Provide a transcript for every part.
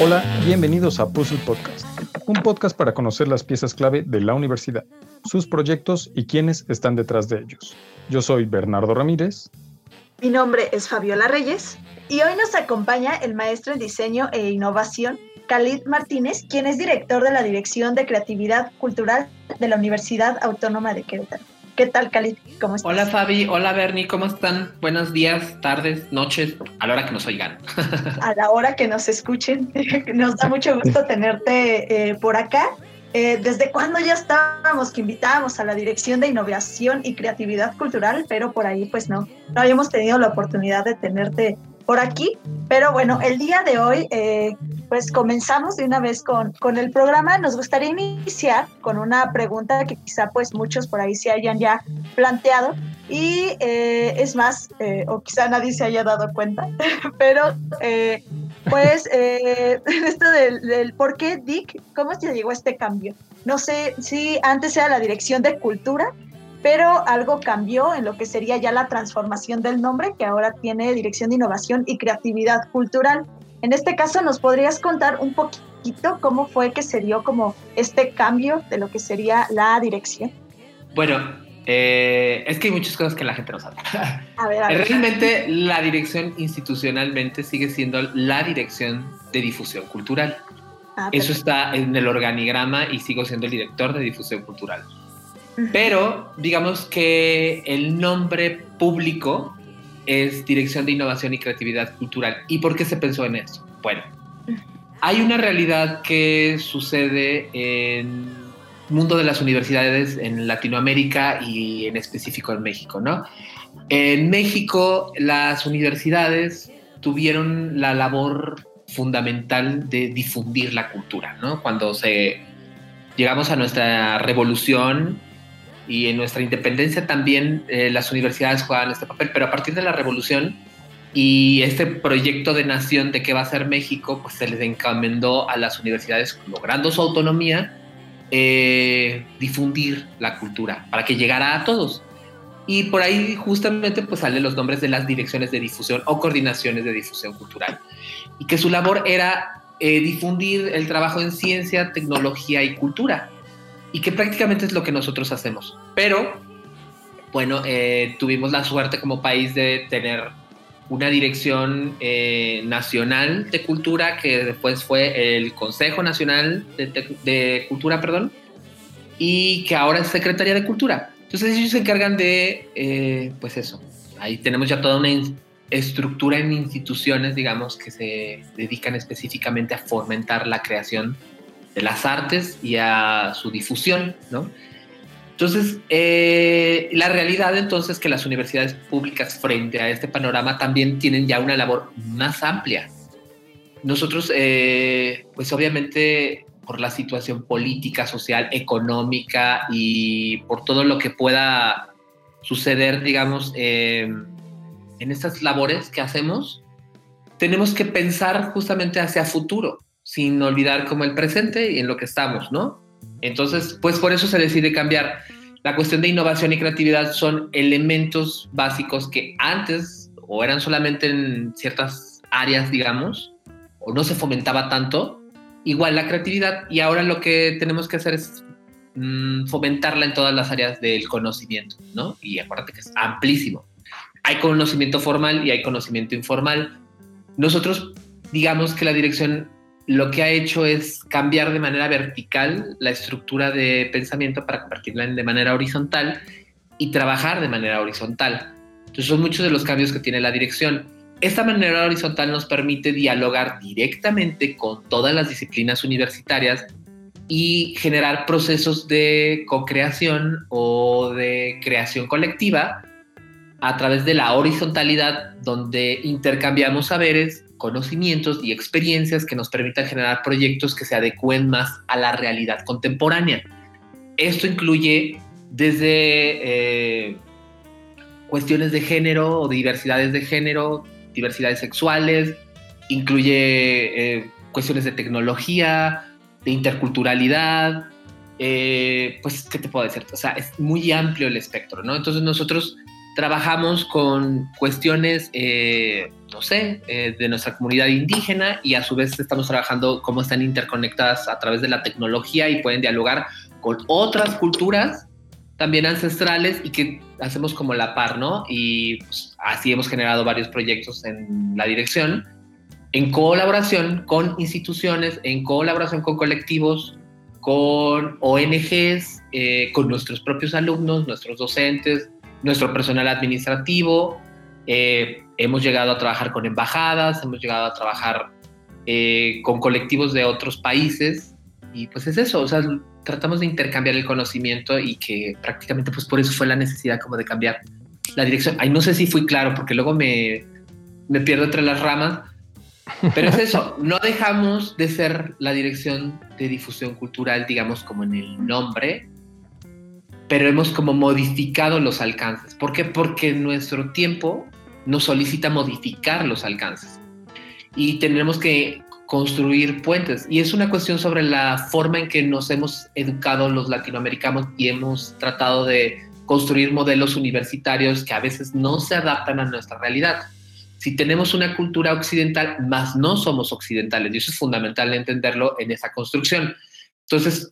Hola, bienvenidos a Puzzle Podcast, un podcast para conocer las piezas clave de la universidad, sus proyectos y quienes están detrás de ellos. Yo soy Bernardo Ramírez. Mi nombre es Fabiola Reyes y hoy nos acompaña el maestro en diseño e innovación, Khalid Martínez, quien es director de la Dirección de Creatividad Cultural de la Universidad Autónoma de Querétaro. ¿Qué tal, Khalid? ¿Cómo estás? Hola, Fabi. Hola, Bernie. ¿Cómo están? Buenos días, tardes, noches, a la hora que nos oigan. a la hora que nos escuchen. Nos da mucho gusto tenerte eh, por acá. Eh, ¿Desde cuándo ya estábamos que invitábamos a la Dirección de Innovación y Creatividad Cultural? Pero por ahí, pues no, no habíamos tenido la oportunidad de tenerte por aquí. Pero bueno, el día de hoy, eh, pues comenzamos de una vez con, con el programa. Nos gustaría iniciar con una pregunta que quizá pues muchos por ahí se hayan ya planteado. Y eh, es más, eh, o quizá nadie se haya dado cuenta, pero pues esto del, del, por qué Dick, ¿cómo se llegó este cambio? No sé si antes era la dirección de cultura pero algo cambió en lo que sería ya la transformación del nombre, que ahora tiene Dirección de Innovación y Creatividad Cultural. En este caso, ¿nos podrías contar un poquito cómo fue que se dio como este cambio de lo que sería la dirección? Bueno, eh, es que hay muchas cosas que la gente no sabe. A ver, a ver. Realmente la dirección institucionalmente sigue siendo la dirección de difusión cultural. Ah, Eso está en el organigrama y sigo siendo el director de difusión cultural. Pero digamos que el nombre público es Dirección de Innovación y Creatividad Cultural. ¿Y por qué se pensó en eso? Bueno, hay una realidad que sucede en el mundo de las universidades en Latinoamérica y en específico en México, ¿no? En México las universidades tuvieron la labor fundamental de difundir la cultura, ¿no? Cuando se llegamos a nuestra revolución y en nuestra independencia también eh, las universidades juegan este papel, pero a partir de la revolución y este proyecto de nación de qué va a ser México, pues se les encomendó a las universidades, logrando su autonomía, eh, difundir la cultura para que llegara a todos. Y por ahí justamente pues salen los nombres de las direcciones de difusión o coordinaciones de difusión cultural. Y que su labor era eh, difundir el trabajo en ciencia, tecnología y cultura y que prácticamente es lo que nosotros hacemos. Pero, bueno, eh, tuvimos la suerte como país de tener una dirección eh, nacional de cultura que después fue el Consejo Nacional de, Cultura, perdón, y que ahora es Secretaría de Cultura. Entonces ellos se encargan de, eh, pues eso, ahí tenemos ya toda una estructura en instituciones, digamos, que se dedican específicamente a fomentar la creación de las artes y a su difusión, ¿no? Entonces, eh, la realidad entonces es que las universidades públicas frente a este panorama también tienen ya una labor más amplia. Nosotros, eh, pues obviamente por la situación política, social, económica y por todo lo que pueda suceder, digamos, eh, en estas labores que hacemos, tenemos que pensar justamente hacia futuro sin olvidar como el presente y en lo que estamos, ¿no? Entonces, pues por eso se decide cambiar. La cuestión de innovación y creatividad son elementos básicos que antes o eran solamente en ciertas áreas, digamos, o no se fomentaba tanto, igual la creatividad y ahora lo que tenemos que hacer es mm, fomentarla en todas las áreas del conocimiento, ¿no? Y acuérdate que es amplísimo. Hay conocimiento formal y hay conocimiento informal. Nosotros digamos que la dirección lo que ha hecho es cambiar de manera vertical la estructura de pensamiento para convertirla en de manera horizontal y trabajar de manera horizontal. Entonces son muchos de los cambios que tiene la dirección. Esta manera horizontal nos permite dialogar directamente con todas las disciplinas universitarias y generar procesos de co-creación o de creación colectiva a través de la horizontalidad donde intercambiamos saberes conocimientos y experiencias que nos permitan generar proyectos que se adecúen más a la realidad contemporánea. Esto incluye desde eh, cuestiones de género o diversidades de género, diversidades sexuales, incluye eh, cuestiones de tecnología, de interculturalidad, eh, pues, ¿qué te puedo decir? O sea, es muy amplio el espectro, ¿no? Entonces nosotros trabajamos con cuestiones, eh, no sé, eh, de nuestra comunidad indígena y a su vez estamos trabajando cómo están interconectadas a través de la tecnología y pueden dialogar con otras culturas también ancestrales y que hacemos como la par, ¿no? Y pues, así hemos generado varios proyectos en la dirección, en colaboración con instituciones, en colaboración con colectivos, con ONGs, eh, con nuestros propios alumnos, nuestros docentes, nuestro personal administrativo. Eh, hemos llegado a trabajar con embajadas, hemos llegado a trabajar eh, con colectivos de otros países y pues es eso, o sea, tratamos de intercambiar el conocimiento y que prácticamente pues por eso fue la necesidad como de cambiar la dirección. Ay, no sé si fui claro porque luego me, me pierdo entre las ramas, pero es eso, no dejamos de ser la dirección de difusión cultural, digamos como en el nombre, pero hemos como modificado los alcances. ¿Por qué? Porque nuestro tiempo nos solicita modificar los alcances y tenemos que construir puentes. Y es una cuestión sobre la forma en que nos hemos educado los latinoamericanos y hemos tratado de construir modelos universitarios que a veces no se adaptan a nuestra realidad. Si tenemos una cultura occidental, más no somos occidentales, y eso es fundamental entenderlo en esa construcción. Entonces,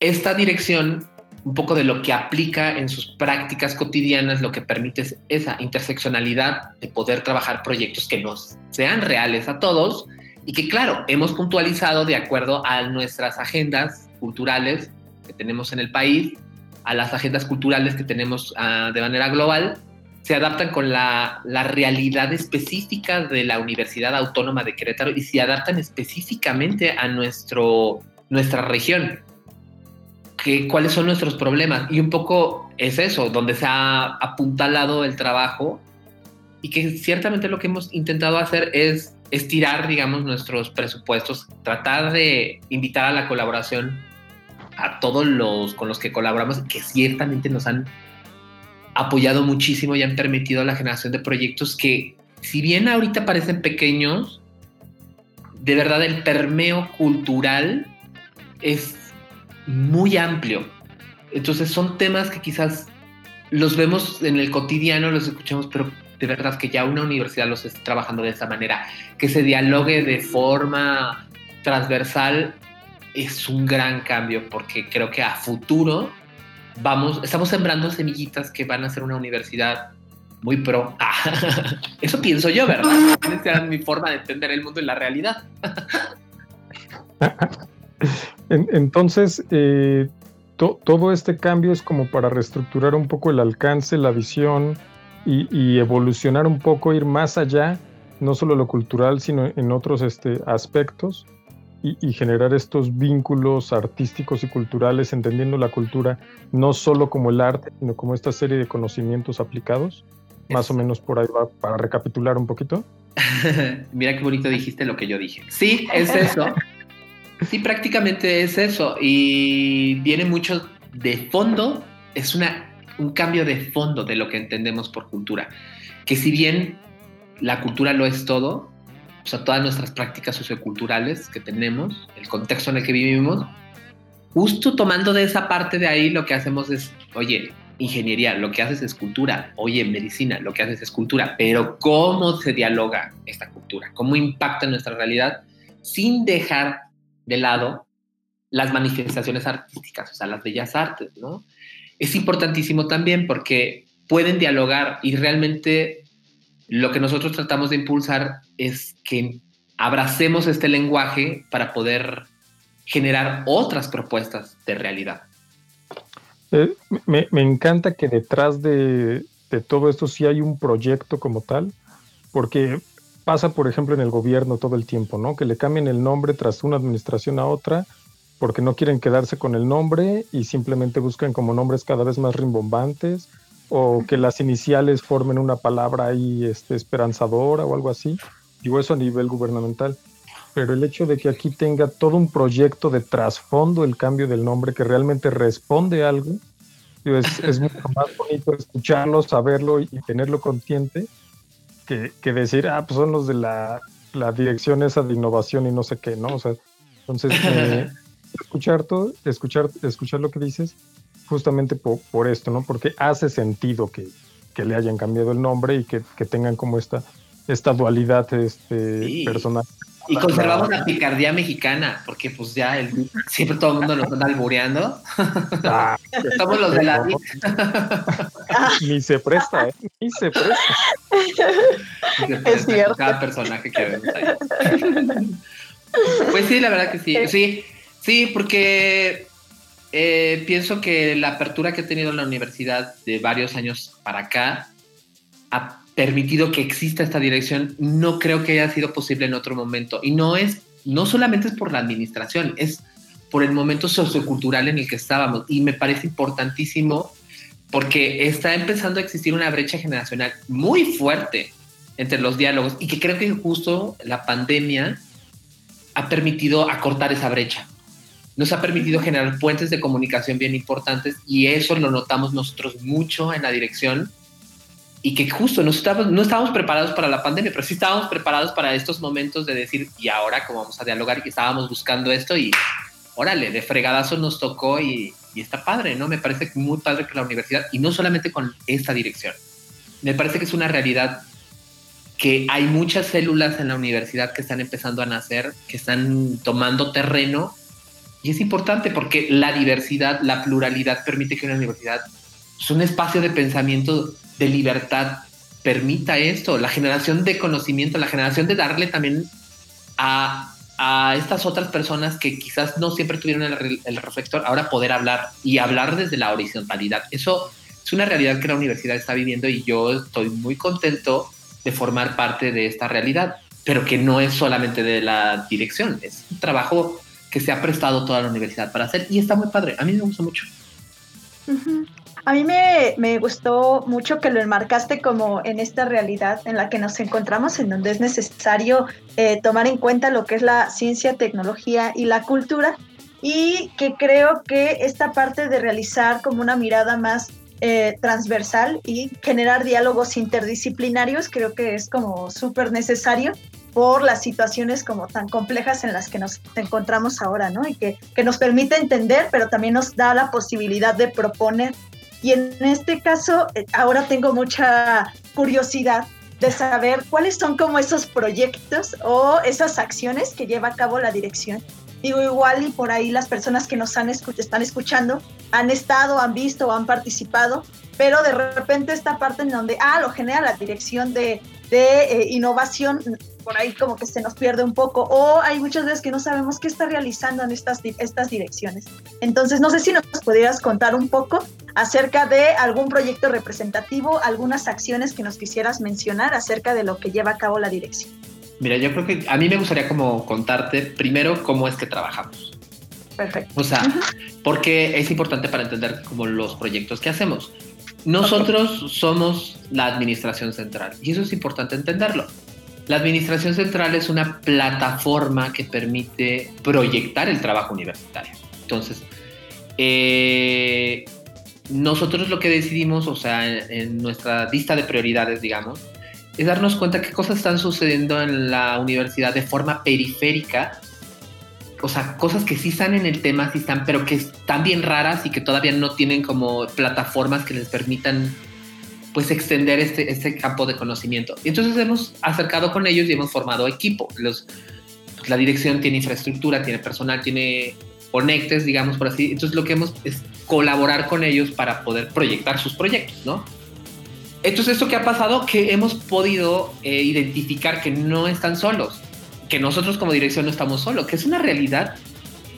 esta dirección un poco de lo que aplica en sus prácticas cotidianas, lo que permite es esa interseccionalidad de poder trabajar proyectos que nos sean reales a todos y que, claro, hemos puntualizado de acuerdo a nuestras agendas culturales que tenemos en el país, a las agendas culturales que tenemos uh, de manera global, se adaptan con la, la, realidad específica de la Universidad Autónoma de Querétaro y se adaptan específicamente a nuestro, nuestra región cuáles son nuestros problemas. Y un poco es eso, donde se ha apuntalado el trabajo y que ciertamente lo que hemos intentado hacer es estirar, digamos, nuestros presupuestos, tratar de invitar a la colaboración a todos los con los que colaboramos, que ciertamente nos han apoyado muchísimo y han permitido la generación de proyectos que, si bien ahorita parecen pequeños, de verdad el permeo cultural es muy amplio. Entonces son temas que quizás los vemos en el cotidiano, los escuchamos, pero de verdad que ya una universidad los esté trabajando de esa manera, que se dialogue de forma transversal es un gran cambio porque creo que a futuro vamos, estamos sembrando semillitas que van a ser una universidad muy pro. eso pienso yo, ¿verdad? Esa es mi forma de entender el mundo y la realidad. entonces, eh, todo este cambio es como para reestructurar un poco el alcance, la visión y, evolucionar un poco, ir más allá, no solo lo cultural, sino en otros este, aspectos y, generar estos vínculos artísticos y culturales, entendiendo la cultura no solo como el arte, sino como esta serie de conocimientos aplicados. Más o menos por ahí va para recapitular un poquito. Mira qué bonito dijiste lo que yo dije. Sí, es eso. Sí, prácticamente es eso. Y viene mucho de fondo, es una, un cambio de fondo de lo que entendemos por cultura. Que si bien la cultura lo es todo, o sea, todas nuestras prácticas socioculturales que tenemos, el contexto en el que vivimos, justo tomando de esa parte de ahí lo que hacemos es, oye, ingeniería, lo que haces es cultura, oye, medicina, lo que haces es cultura, pero ¿cómo se dialoga esta cultura? ¿Cómo impacta en nuestra realidad sin dejar de lado las manifestaciones artísticas, o sea, las bellas artes, ¿no? Es importantísimo también porque pueden dialogar y realmente lo que nosotros tratamos de impulsar es que abracemos este lenguaje para poder generar otras propuestas de realidad. Eh, me, encanta que detrás de, de, todo esto sí hay un proyecto como tal, porque pasa, por ejemplo, en el gobierno todo el tiempo, ¿no? Que le cambien el nombre tras una administración a otra porque no quieren quedarse con el nombre y simplemente buscan como nombres cada vez más rimbombantes o que las iniciales formen una palabra ahí este, esperanzadora o algo así. Digo eso a nivel gubernamental. Pero el hecho de que aquí tenga todo un proyecto de trasfondo el cambio del nombre que realmente responde a algo, es, es mucho más bonito escucharlo, saberlo y tenerlo consciente que, decir, ah, pues son los de la, dirección esa de innovación y no sé qué, ¿no? O sea, entonces, eh, escuchar todo, escuchar, escuchar lo que dices, justamente por, esto, ¿no? Porque hace sentido que, que le hayan cambiado el nombre y que, tengan como esta, esta dualidad este, personal. Y conservamos la picardía mexicana, porque pues ya el, siempre todo el mundo nos anda albureando. Ah, Estamos los de la... Ni se presta, ¿eh? Ni se presta. es cierto. Cada personaje que vemos ahí. Pues sí, la verdad que sí. Sí, sí, porque eh, pienso que la apertura que ha tenido la universidad de varios años para acá ha permitido que exista esta dirección, no creo que haya sido posible en otro momento. Y no es, no solamente es por la administración, es por el momento sociocultural en el que estábamos. Y me parece importantísimo porque está empezando a existir una brecha generacional muy fuerte entre los diálogos y que creo que justo la pandemia ha permitido acortar esa brecha. Nos ha permitido generar puentes de comunicación bien importantes y eso lo notamos nosotros mucho en la dirección y que justo no estábamos, no estábamos preparados para la pandemia, pero sí estábamos preparados para estos momentos de decir, ¿y ahora cómo vamos a dialogar? Y estábamos buscando esto y órale, de fregadazo nos tocó y, y está padre, ¿no? Me parece muy padre que la universidad, y no solamente con esta dirección, me parece que es una realidad que hay muchas células en la universidad que están empezando a nacer, que están tomando terreno, y es importante porque la diversidad, la pluralidad permite que una universidad es un espacio de pensamiento de libertad permita esto, la generación de conocimiento, la generación de darle también a, estas otras personas que quizás no siempre tuvieron el, el, reflector, ahora poder hablar y hablar desde la horizontalidad. Eso es una realidad que la universidad está viviendo y yo estoy muy contento de formar parte de esta realidad, pero que no es solamente de la dirección, es un trabajo que se ha prestado toda la universidad para hacer y está muy padre. A mí me gusta mucho. A mí me, gustó mucho que lo enmarcaste como en esta realidad en la que nos encontramos, en donde es necesario eh, tomar en cuenta lo que es la ciencia, tecnología y la cultura, y que creo que esta parte de realizar como una mirada más eh, transversal y generar diálogos interdisciplinarios creo que es como súper necesario por las situaciones como tan complejas en las que nos encontramos ahora, ¿no? Y que, que nos permite entender, pero también nos da la posibilidad de proponer y en este caso, eh, ahora tengo mucha curiosidad de saber cuáles son como esos proyectos o esas acciones que lleva a cabo la dirección. Digo, igual y por ahí las personas que nos están escuchando han estado, han visto han participado, pero de repente esta parte en donde, ah, lo genera la dirección de, de eh, innovación, por ahí como que se nos pierde un poco, o hay muchas veces que no sabemos qué está realizando en estas, estas direcciones. Entonces, no sé si nos podrías contar un poco acerca de algún proyecto representativo, algunas acciones que nos quisieras mencionar acerca de lo que lleva a cabo la dirección. Mira, yo creo que a mí me gustaría como contarte primero cómo es que trabajamos. Perfecto. O sea, porque es importante para entender como los proyectos que hacemos. Nosotros somos la administración central y eso es importante entenderlo. La Administración Central es una plataforma que permite proyectar el trabajo universitario. Entonces, eh, nosotros lo que decidimos, o sea, en, nuestra lista de prioridades, digamos, es darnos cuenta qué cosas están sucediendo en la universidad de forma periférica, o sea, cosas que sí están en el tema, sí están, pero que están bien raras y que todavía no tienen como plataformas que les permitan pues extender este, este campo de conocimiento. Entonces hemos acercado con ellos y hemos formado equipo. Los, pues, la dirección tiene infraestructura, tiene personal, tiene conectes, digamos por así. Entonces lo que hemos es colaborar con ellos para poder proyectar sus proyectos, ¿no? Entonces esto que ha pasado, que hemos podido eh, identificar que no están solos, que nosotros como dirección no estamos solos, que es una realidad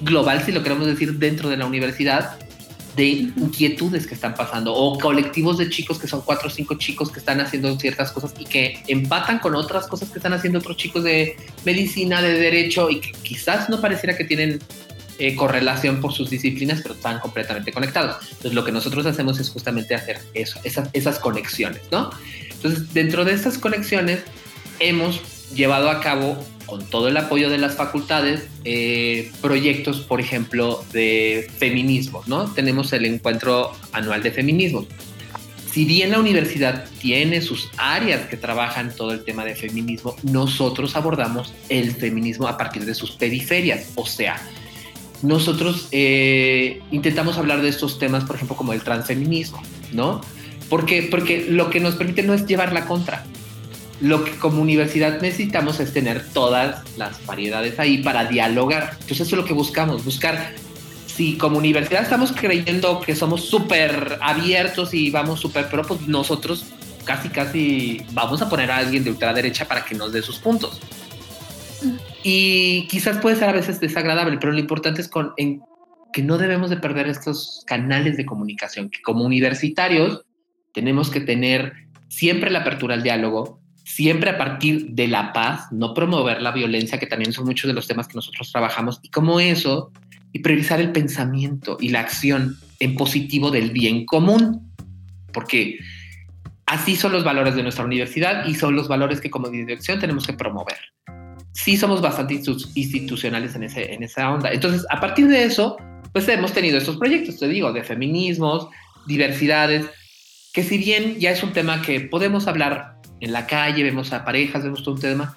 global, si lo queremos decir, dentro de la universidad, de inquietudes que están pasando o colectivos de chicos que son cuatro o cinco chicos que están haciendo ciertas cosas y que empatan con otras cosas que están haciendo otros chicos de medicina, de derecho y que quizás no pareciera que tienen eh, correlación por sus disciplinas, pero están completamente conectados. Entonces lo que nosotros hacemos es justamente hacer eso, esas, esas conexiones, ¿no? Entonces dentro de estas conexiones hemos llevado a cabo con todo el apoyo de las facultades, eh, proyectos, por ejemplo, de feminismo, ¿no? Tenemos el encuentro anual de feminismo. Si bien la universidad tiene sus áreas que trabajan todo el tema de feminismo, nosotros abordamos el feminismo a partir de sus periferias, o sea, nosotros eh, intentamos hablar de estos temas, por ejemplo, como el transfeminismo, ¿no? ¿Por qué? Porque lo que nos permite no es llevar la contra. Lo que como universidad necesitamos es tener todas las variedades ahí para dialogar. Entonces eso es lo que buscamos, buscar si como universidad estamos creyendo que somos súper abiertos y vamos súper, pero pues nosotros casi, casi vamos a poner a alguien de ultraderecha para que nos dé sus puntos. Y quizás puede ser a veces desagradable, pero lo importante es que no debemos de perder estos canales de comunicación, que como universitarios tenemos que tener siempre la apertura al diálogo, siempre a partir de la paz, no promover la violencia, que también son muchos de los temas que nosotros trabajamos, y como eso, y priorizar el pensamiento y la acción en positivo del bien común, porque así son los valores de nuestra universidad y son los valores que como dirección tenemos que promover. Sí somos bastante institucionales en, ese, en esa onda. Entonces, a partir de eso, pues hemos tenido estos proyectos, te digo, de feminismos, diversidades, que si bien ya es un tema que podemos hablar en la calle, vemos a parejas, vemos todo un tema,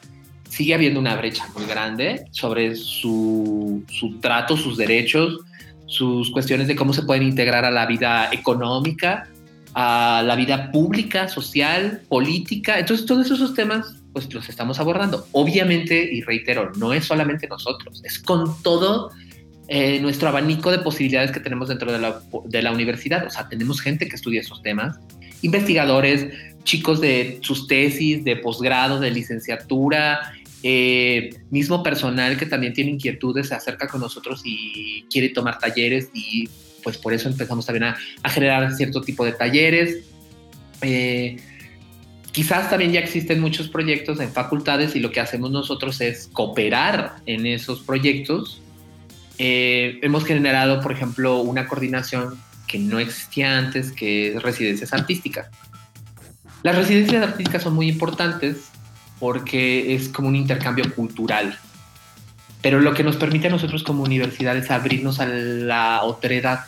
sigue habiendo una brecha muy grande sobre su, su trato, sus derechos, sus cuestiones de cómo se pueden integrar a la vida económica, a la vida pública, social, política. Entonces, todos esos temas, pues los estamos abordando. Obviamente, y reitero, no es solamente nosotros, es con todo eh, nuestro abanico de posibilidades que tenemos dentro de la, de la universidad. O sea, tenemos gente que estudia esos temas, investigadores, chicos de sus tesis, de posgrado, de licenciatura, eh, mismo personal que también tiene inquietudes se acerca con nosotros y quiere tomar talleres y pues por eso empezamos también a, generar cierto tipo de talleres. Eh, quizás también ya existen muchos proyectos en facultades y lo que hacemos nosotros es cooperar en esos proyectos. Eh, hemos generado, por ejemplo, una coordinación que no existía antes, que es residencias artísticas. Las residencias artísticas son muy importantes porque es como un intercambio cultural. Pero lo que nos permite a nosotros como universidad es abrirnos a la otredad.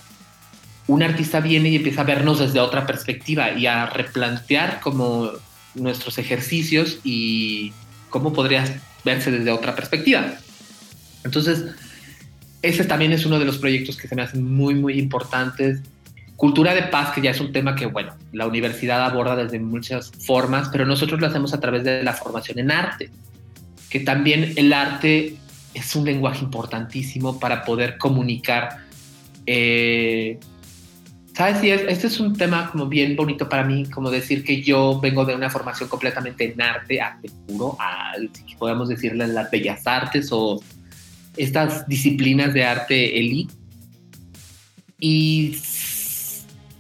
Un artista viene y empieza a vernos desde otra perspectiva y a replantear como nuestros ejercicios y cómo podría verse desde otra perspectiva. Entonces, ese también es uno de los proyectos que se me hacen muy, muy importantes Cultura de paz, que ya es un tema que, bueno, la universidad aborda desde muchas formas, pero nosotros lo hacemos a través de la formación en arte, que también el arte es un lenguaje importantísimo para poder comunicar. Eh, ¿Sabes? Y este es un tema como bien bonito para mí, como decir que yo vengo de una formación completamente en arte, arte puro, a, si podemos decirle las bellas artes o estas disciplinas de arte elite. Y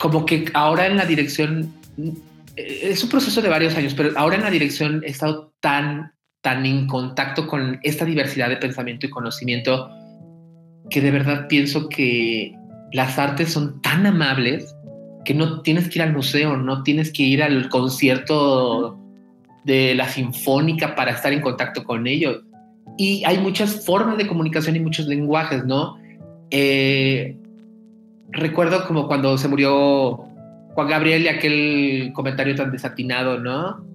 como que ahora en la dirección, eh, es un proceso de varios años, pero ahora en la dirección he estado tan, tan en contacto con esta diversidad de pensamiento y conocimiento que de verdad pienso que las artes son tan amables que no tienes que ir al museo, no tienes que ir al concierto de la sinfónica para estar en contacto con ellos. Y hay muchas formas de comunicación y muchos lenguajes, ¿no? Eh, recuerdo como cuando se murió Juan Gabriel y aquel comentario tan desatinado, ¿no?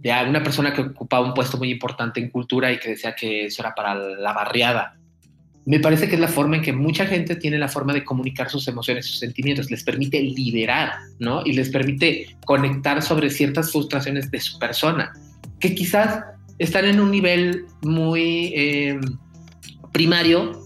De una persona que ocupaba un puesto muy importante en cultura y que decía que eso era para la barriada. Me parece que es la forma en que mucha gente tiene la forma de comunicar sus emociones, sus sentimientos, les permite liberar, ¿no? Y les permite conectar sobre ciertas frustraciones de su persona, que quizás están en un nivel muy eh, primario,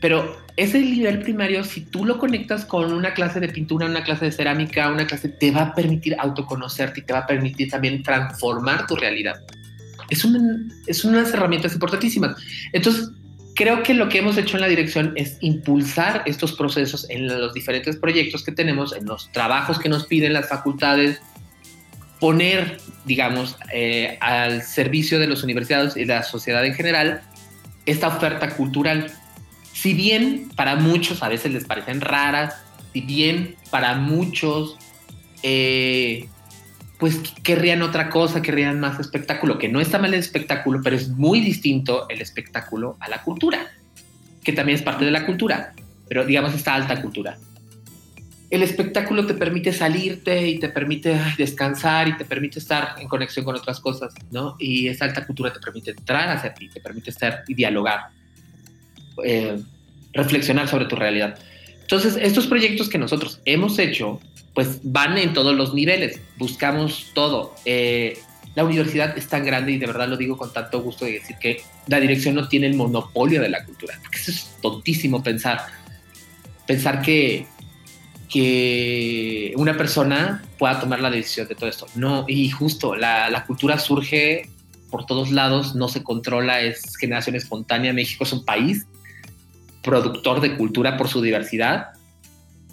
pero ese nivel primario, si tú lo conectas con una clase de pintura, una clase de cerámica, una clase, te va a permitir autoconocerte y te va a permitir también transformar tu realidad. Es, es unas herramientas importantísimas. Entonces, creo que lo que hemos hecho en la dirección es impulsar estos procesos en los diferentes proyectos que tenemos, en los trabajos que nos piden las facultades, poner, digamos, eh, al servicio de las universidades y de la sociedad en general esta oferta cultural si bien para muchos a veces les parecen raras, si bien para muchos eh, pues querrían otra cosa, querrían más espectáculo, que no está mal el espectáculo, pero es muy distinto el espectáculo a la cultura, que también es parte de la cultura, pero digamos esta alta cultura. El espectáculo te permite salirte y te permite descansar y te permite estar en conexión con otras cosas, ¿no? Y esa alta cultura te permite entrar hacia ti, te permite estar y dialogar. Eh, reflexionar sobre tu realidad. Entonces, estos proyectos que nosotros hemos hecho pues van en todos los niveles, buscamos todo. Eh, la universidad es tan grande y de verdad lo digo con tanto gusto de decir que la dirección no tiene el monopolio de la cultura, porque eso es tontísimo pensar, pensar que, que una persona pueda tomar la decisión de todo esto. No, y justo la, la cultura surge por todos lados, no se controla, es generación espontánea. México es un país productor de cultura por su diversidad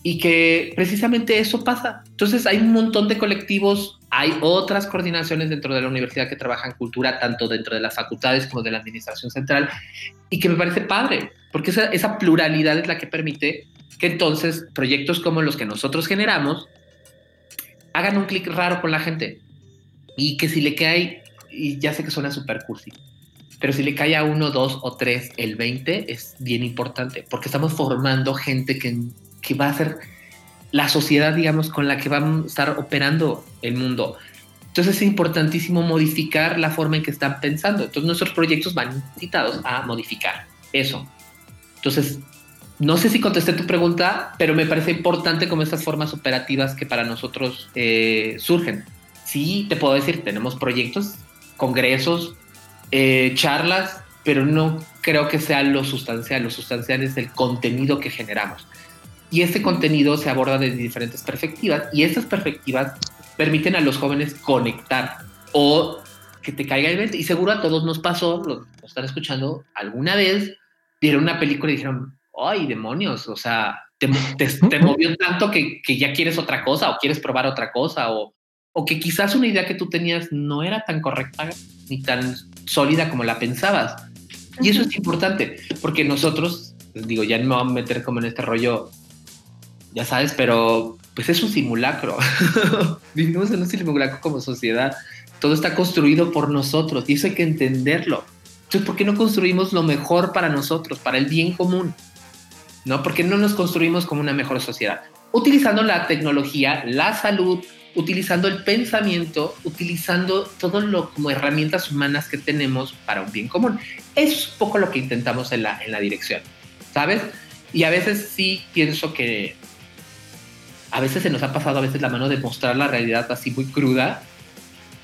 y que precisamente eso pasa. Entonces hay un montón de colectivos, hay otras coordinaciones dentro de la universidad que trabajan cultura, tanto dentro de las facultades como de la administración central, y que me parece padre, porque esa, esa pluralidad es la que permite que entonces proyectos como los que nosotros generamos hagan un clic raro con la gente y que si le cae, y ya sé que suena super cursi, pero si le cae a uno, dos o tres el 20 es bien importante, porque estamos formando gente que que va a ser la sociedad, digamos, con la que va a estar operando el mundo. Entonces es importantísimo modificar la forma en que están pensando. Entonces nuestros proyectos van incitados a modificar eso. Entonces, no sé si contesté tu pregunta, pero me parece importante como estas formas operativas que para nosotros eh, surgen. Sí, te puedo decir, tenemos proyectos, congresos, eh, charlas, pero no creo que sea lo sustancial. Lo sustancial es el contenido que generamos. Y este contenido se aborda desde diferentes perspectivas y estas perspectivas permiten a los jóvenes conectar o que te caiga el 20. Y seguro a todos nos pasó, lo, están escuchando, alguna vez vieron una película y dijeron, ay, demonios, o sea, te, te, movió tanto que, que, ya quieres otra cosa o quieres probar otra cosa o, o que quizás una idea que tú tenías no era tan correcta ni tan sólida como la pensabas. Y eso es importante, porque nosotros, digo, ya no me voy a meter como en este rollo ya sabes, pero pues es un simulacro. Vivimos en un simulacro como sociedad. Todo está construido por nosotros y eso hay que entenderlo. Entonces, ¿por qué no construimos lo mejor para nosotros, para el bien común? ¿No? ¿Por qué no nos construimos como una mejor sociedad? Utilizando la tecnología, la salud, utilizando el pensamiento, utilizando todo lo como herramientas humanas que tenemos para un bien común. Es un poco lo que intentamos en la, en la dirección, ¿sabes? Y a veces sí pienso que a veces se nos ha pasado a veces la mano de mostrar la realidad así muy cruda,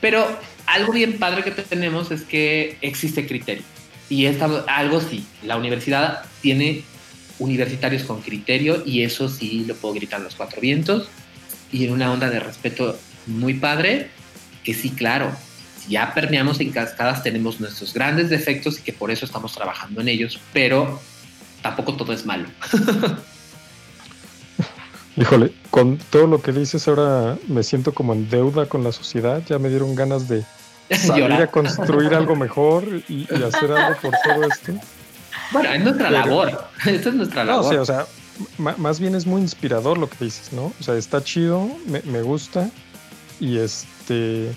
pero algo bien padre que tenemos es que existe criterio. Y es algo sí, la universidad tiene universitarios con criterio y eso sí lo puedo gritar los cuatro vientos y en una onda de respeto muy padre, que sí, claro, si ya permeamos en cascadas tenemos nuestros grandes defectos y que por eso estamos trabajando en ellos, pero tampoco todo es malo. Híjole, con todo lo que dices ahora me siento como en deuda con la sociedad, ya me dieron ganas de salir a construir algo mejor y, hacer algo por todo esto. Bueno, es nuestra labor, esta es nuestra labor. No, o sea, más bien es muy inspirador lo que dices, ¿no? O sea, está chido, me, gusta y este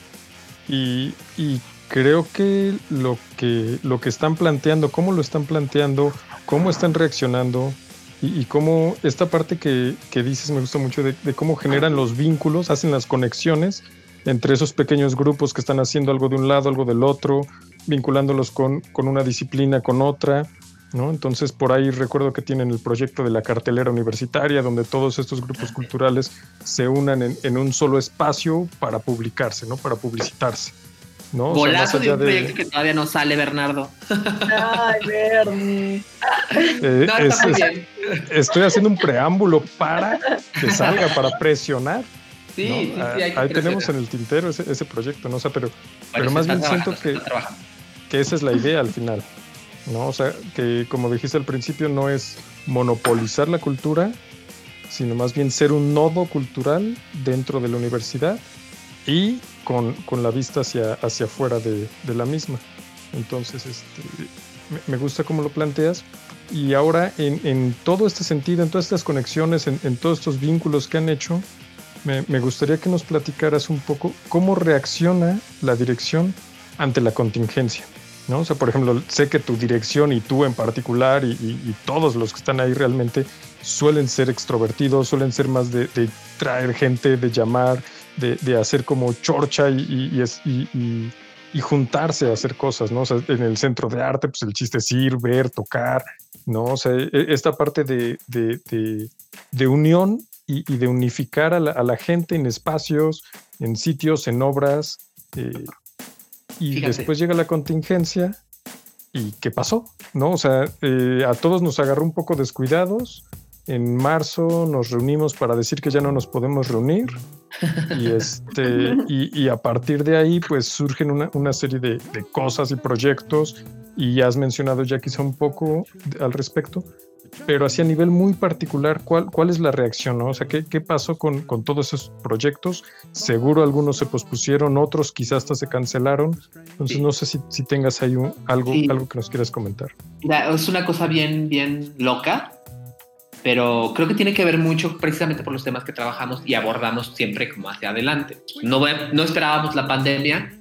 y, y creo que lo que lo que están planteando, cómo lo están planteando, cómo están reaccionando, y, cómo esta parte que, dices me gusta mucho de, cómo generan los vínculos, hacen las conexiones entre esos pequeños grupos que están haciendo algo de un lado, algo del otro, vinculándolos con, con una disciplina, con otra. ¿No? Entonces, por ahí recuerdo que tienen el proyecto de la cartelera universitaria, donde todos estos grupos culturales se unan en, en un solo espacio para publicarse, ¿no? para publicitarse. ¿no? Golazo de un proyecto que todavía no sale, Bernardo. Ay, Bernie. Eh, estoy haciendo un preámbulo para que salga, para presionar. Sí, sí, sí Ahí tenemos en el tintero ese, proyecto, ¿no? O pero, pero más bien siento que, que esa es la idea al final, ¿no? O sea, que como dijiste al principio, no es monopolizar la cultura, sino más bien ser un nodo cultural dentro de la universidad y con, con la vista hacia, hacia afuera de, de la misma. Entonces, este, me, gusta cómo lo planteas. Y ahora, en, en, todo este sentido, en todas estas conexiones, en, en todos estos vínculos que han hecho, me, me, gustaría que nos platicaras un poco cómo reacciona la dirección ante la contingencia. ¿No? O sea, por ejemplo, sé que tu dirección y tú en particular y, todos los que están ahí realmente suelen ser extrovertidos, suelen ser más de, de traer gente, de llamar, de, hacer como chorcha y, y, juntarse a hacer cosas, ¿no? O sea, en el centro de arte, pues el chiste es ir, ver, tocar, ¿no? O sea, e, esta parte de, de, de unión y, de unificar a la, gente en espacios, en sitios, en obras. Eh, y después llega la contingencia y ¿qué pasó? ¿No? O sea, eh, a todos nos agarró un poco descuidados. En marzo nos reunimos para decir que ya no nos podemos reunir. Y, este, y, a partir de ahí, pues surgen una, serie de, de, cosas y proyectos. Y has mencionado ya quizá un poco al respecto pero así a nivel muy particular, ¿cuál, cuál es la reacción? ¿no? O sea, ¿qué, qué pasó con, con, todos esos proyectos? Seguro algunos se pospusieron, otros quizás hasta se cancelaron. Entonces, no sé si, si, tengas ahí algo, algo que nos quieras comentar. es una cosa bien, bien loca, pero creo que tiene que ver mucho precisamente por los temas que trabajamos y abordamos siempre como hacia adelante. No, no esperábamos la pandemia,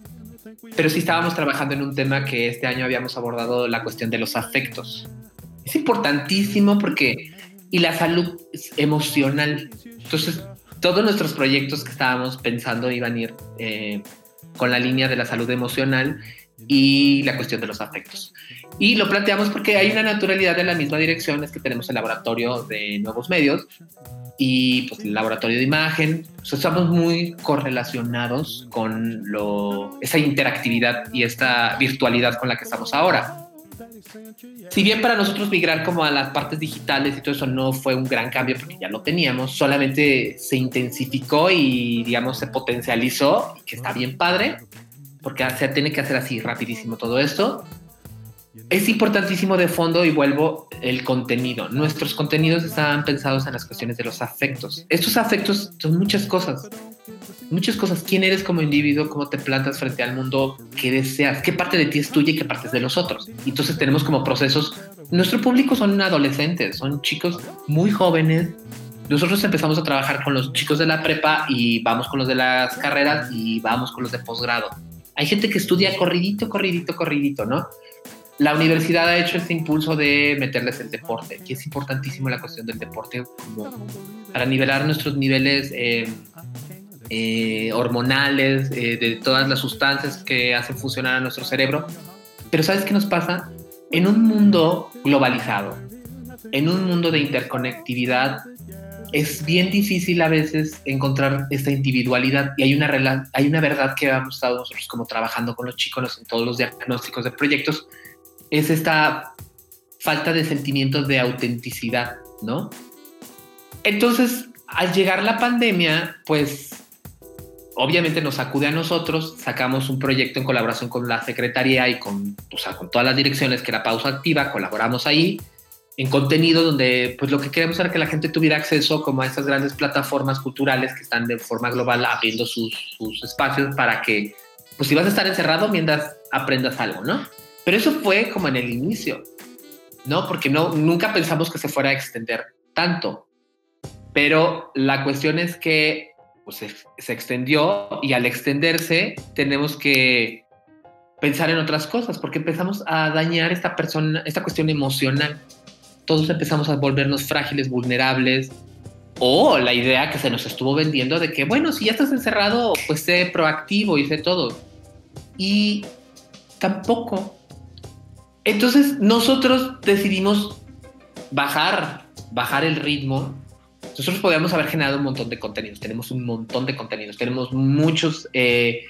pero sí estábamos trabajando en un tema que este año habíamos abordado, la cuestión de los afectos es importantísimo porque, y la salud emocional. Entonces, todos nuestros proyectos que estábamos pensando iban a ir eh, con la línea de la salud emocional y la cuestión de los afectos. Y lo planteamos porque hay una naturalidad de la misma dirección, es que tenemos el laboratorio de nuevos medios y pues, el laboratorio de imagen. estamos muy correlacionados con lo, esa interactividad y esta virtualidad con la que estamos ahora. Si bien para nosotros migrar como a las partes digitales y todo eso no fue un gran cambio porque ya lo teníamos, solamente se intensificó y digamos se potencializó, que está bien padre, porque se tiene que hacer así rapidísimo todo esto. Es importantísimo de fondo y vuelvo el contenido. Nuestros contenidos estaban pensados en las cuestiones de los afectos. Estos afectos son muchas cosas muchas cosas. ¿Quién eres como individuo? ¿Cómo te plantas frente al mundo? ¿Qué deseas? ¿Qué parte de ti es tuya y qué parte es de los otros? Entonces tenemos como procesos. Nuestro público son adolescentes, son chicos muy jóvenes. Nosotros empezamos a trabajar con los chicos de la prepa y vamos con los de las carreras y vamos con los de posgrado. Hay gente que estudia corridito, corridito, corridito, ¿no? La universidad ha hecho este impulso de meterles el deporte, que es importantísimo la cuestión del deporte para nivelar nuestros niveles eh, eh, hormonales, eh, de todas las sustancias que hacen funcionar a nuestro cerebro. Pero ¿sabes qué nos pasa? En un mundo globalizado, en un mundo de interconectividad, es bien difícil a veces encontrar esta individualidad y hay una, hay una verdad que hemos estado nosotros como trabajando con los chicos en todos los diagnósticos de proyectos, es esta falta de sentimientos de autenticidad, ¿no? Entonces, al llegar la pandemia, pues obviamente nos acude a nosotros, sacamos un proyecto en colaboración con la Secretaría y con, con todas las direcciones que era Pausa Activa, colaboramos ahí en contenido donde pues lo que queremos era que la gente tuviera acceso como a estas grandes plataformas culturales que están de forma global abriendo sus, sus espacios para que pues si vas a estar encerrado mientras aprendas algo, ¿no? Pero eso fue como en el inicio, ¿no? Porque no, nunca pensamos que se fuera a extender tanto. Pero la cuestión es que pues, se, extendió y al extenderse tenemos que pensar en otras cosas porque empezamos a dañar esta persona, esta cuestión emocional. Todos empezamos a volvernos frágiles, vulnerables. O la idea que se nos estuvo vendiendo de que, bueno, si ya estás encerrado, pues sé proactivo y sé todo. Y tampoco. Entonces nosotros decidimos bajar, bajar el ritmo nosotros podríamos haber generado un montón de contenidos, tenemos un montón de contenidos, tenemos muchos, eh,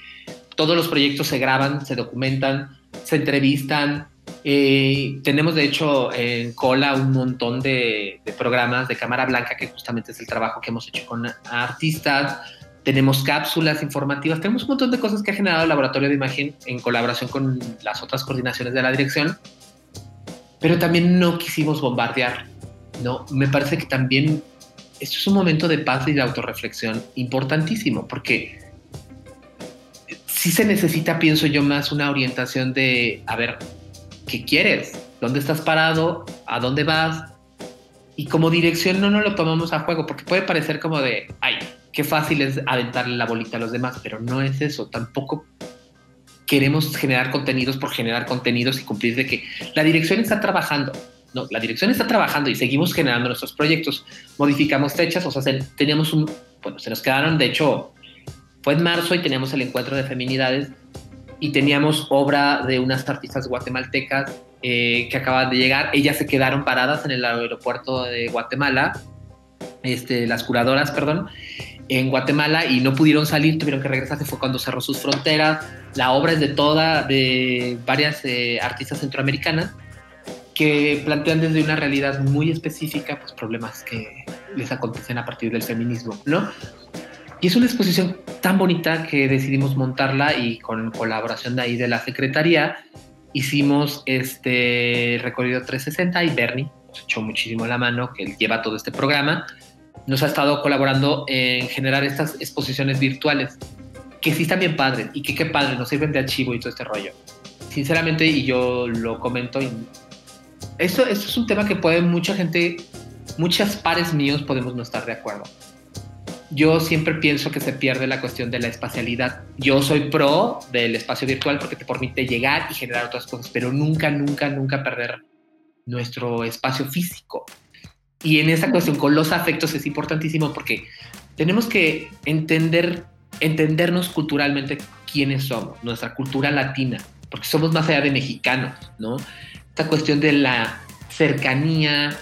todos los proyectos se graban, se documentan, se entrevistan, eh, tenemos de hecho en cola un montón de, programas de cámara blanca, que justamente es el trabajo que hemos hecho con artistas. Tenemos cápsulas informativas, tenemos un montón de cosas que ha generado el laboratorio de imagen en colaboración con las otras coordinaciones de la dirección, pero también no quisimos bombardear. No, me parece que también esto es un momento de paz y de autorreflexión importantísimo, porque sí se necesita, pienso yo, más una orientación de, a ver, ¿qué quieres? ¿Dónde estás parado? ¿A dónde vas? Y como dirección no nos lo tomamos a juego, porque puede parecer como de, ay, qué fácil es aventarle la bolita a los demás, pero no es eso, tampoco queremos generar contenidos por generar contenidos y cumplir de que la dirección está trabajando, no, la dirección está trabajando y seguimos generando nuestros proyectos. Modificamos fechas, o sea, teníamos un, bueno, se nos quedaron, de hecho, fue en marzo y teníamos el encuentro de feminidades y teníamos obra de unas artistas guatemaltecas eh, que acaban de llegar. Ellas se quedaron paradas en el aeropuerto de Guatemala este, las curadoras, perdón, en Guatemala y no pudieron salir, tuvieron que regresarse, fue cuando cerró sus fronteras. La obra es de toda, de varias eh, artistas centroamericanas que plantean desde una realidad muy específica, pues problemas que les acontecen a partir del feminismo, ¿no? Y es una exposición tan bonita que decidimos montarla y con colaboración de ahí de la Secretaría hicimos este recorrido 360 y Bernie nos echó muchísimo la mano, que él lleva todo este programa, nos ha estado colaborando en generar estas exposiciones virtuales, que sí están bien padres y que qué padre, nos sirven de archivo y todo este rollo. Sinceramente, y yo lo comento, y esto es un tema que puede mucha gente, muchas pares míos podemos no estar de acuerdo yo siempre pienso que se pierde la cuestión de la espacialidad. Yo soy pro del espacio virtual porque te permite llegar y generar otras cosas, pero nunca, nunca, nunca perder nuestro espacio físico. Y en esa cuestión con los afectos es importantísimo porque tenemos que entender, entendernos culturalmente quiénes somos, nuestra cultura latina, porque somos más allá de mexicanos, ¿no? Esta cuestión de la cercanía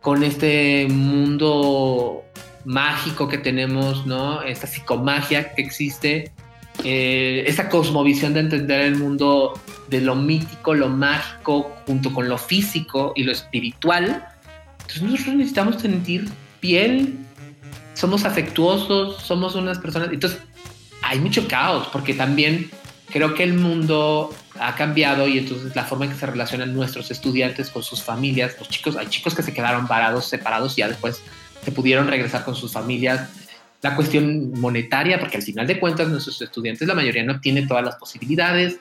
con este mundo mágico que tenemos, ¿no? Esta psicomagia que existe, eh, esa cosmovisión de entender el mundo de lo mítico, lo mágico, junto con lo físico y lo espiritual. Entonces nosotros necesitamos sentir piel, somos afectuosos, somos unas personas... Entonces hay mucho caos, porque también creo que el mundo ha cambiado y entonces la forma en que se relacionan nuestros estudiantes con sus familias, los chicos, hay chicos que se quedaron parados, separados, y ya después que pudieron regresar con sus familias. La cuestión monetaria, porque al final de cuentas nuestros estudiantes, la mayoría no tiene todas las posibilidades.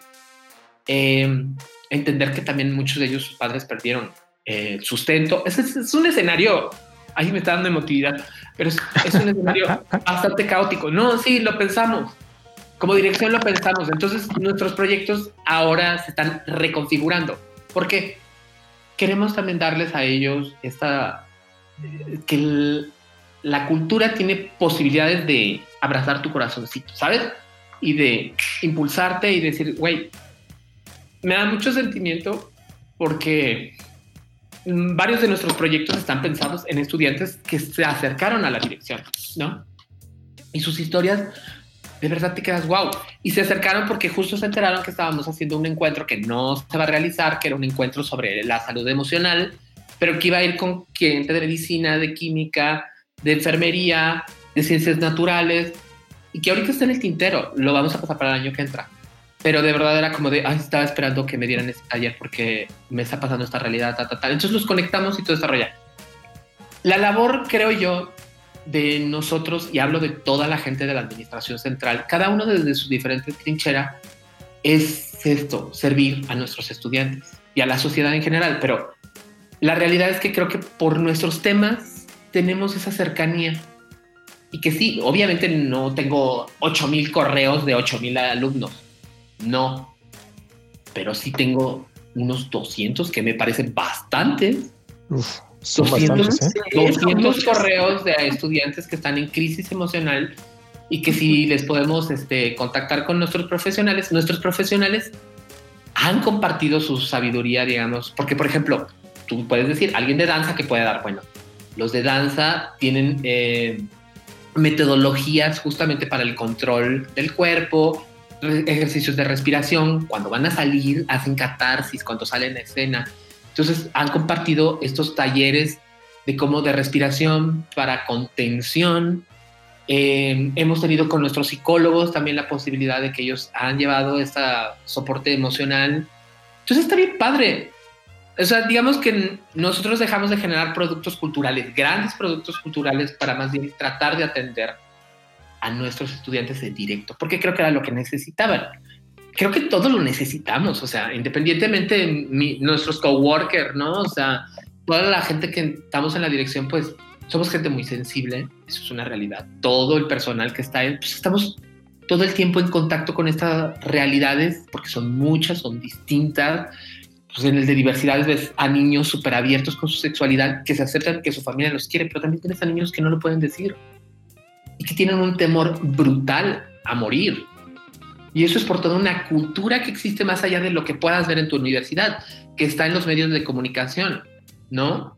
Eh, entender que también muchos de ellos, sus padres, perdieron eh, sustento. Es, es, un escenario, ahí me está dando emotividad, pero es, es un escenario bastante caótico. No, sí, lo pensamos. Como dirección lo pensamos. Entonces nuestros proyectos ahora se están reconfigurando. ¿Por qué? Queremos también darles a ellos esta que la cultura tiene posibilidades de abrazar tu corazoncito, ¿sabes? Y de impulsarte y decir, güey, me da mucho sentimiento porque varios de nuestros proyectos están pensados en estudiantes que se acercaron a la dirección, ¿no? Y sus historias, de verdad te quedas wow. Y se acercaron porque justo se enteraron que estábamos haciendo un encuentro que no se va a realizar, que era un encuentro sobre la salud emocional pero que iba a ir con gente de medicina, de química, de enfermería, de ciencias naturales, y que ahorita está en el tintero, lo vamos a pasar para el año que entra. Pero de verdad era como de, ay, estaba esperando que me dieran ese taller porque me está pasando esta realidad, ta, ta, ta. Entonces los conectamos y todo desarrolla. La labor, creo yo, de nosotros, y hablo de toda la gente de la administración central, cada uno desde su diferente trinchera, es esto, servir a nuestros estudiantes y a la sociedad en general, pero la realidad es que creo que por nuestros temas tenemos esa cercanía. Y que sí, obviamente no tengo 8000 correos de 8000 alumnos. No. Pero sí tengo unos 200 que me parecen bastantes. 200, 200 ¿eh? correos de estudiantes que están en crisis emocional y que si les podemos este, contactar con nuestros profesionales, nuestros profesionales han compartido su sabiduría, digamos, porque por ejemplo, tú puedes decir, alguien de danza que puede dar, bueno, los de danza tienen eh, metodologías justamente para el control del cuerpo, ejercicios de respiración, cuando van a salir hacen catarsis, cuando salen a escena. Entonces han compartido estos talleres de cómo de respiración para contención. Eh, hemos tenido con nuestros psicólogos también la posibilidad de que ellos han llevado este soporte emocional. Entonces está bien padre. O sea, digamos que nosotros dejamos de generar productos culturales, grandes productos culturales, para más bien tratar de atender a nuestros estudiantes en directo, porque creo que era lo que necesitaban. Creo que todos lo necesitamos, o sea, independientemente de nuestros coworkers, ¿no? O sea, toda la gente que estamos en la dirección, pues somos gente muy sensible, eso es una realidad. Todo el personal que está pues estamos todo el tiempo en contacto con estas realidades, porque son muchas, son distintas pues en el de diversidades ves a niños súper abiertos con su sexualidad, que se aceptan, que su familia los quiere, pero también tienes a niños que no lo pueden decir y que tienen un temor brutal a morir. Y eso es por toda una cultura que existe más allá de lo que puedas ver en tu universidad, que está en los medios de comunicación, ¿no?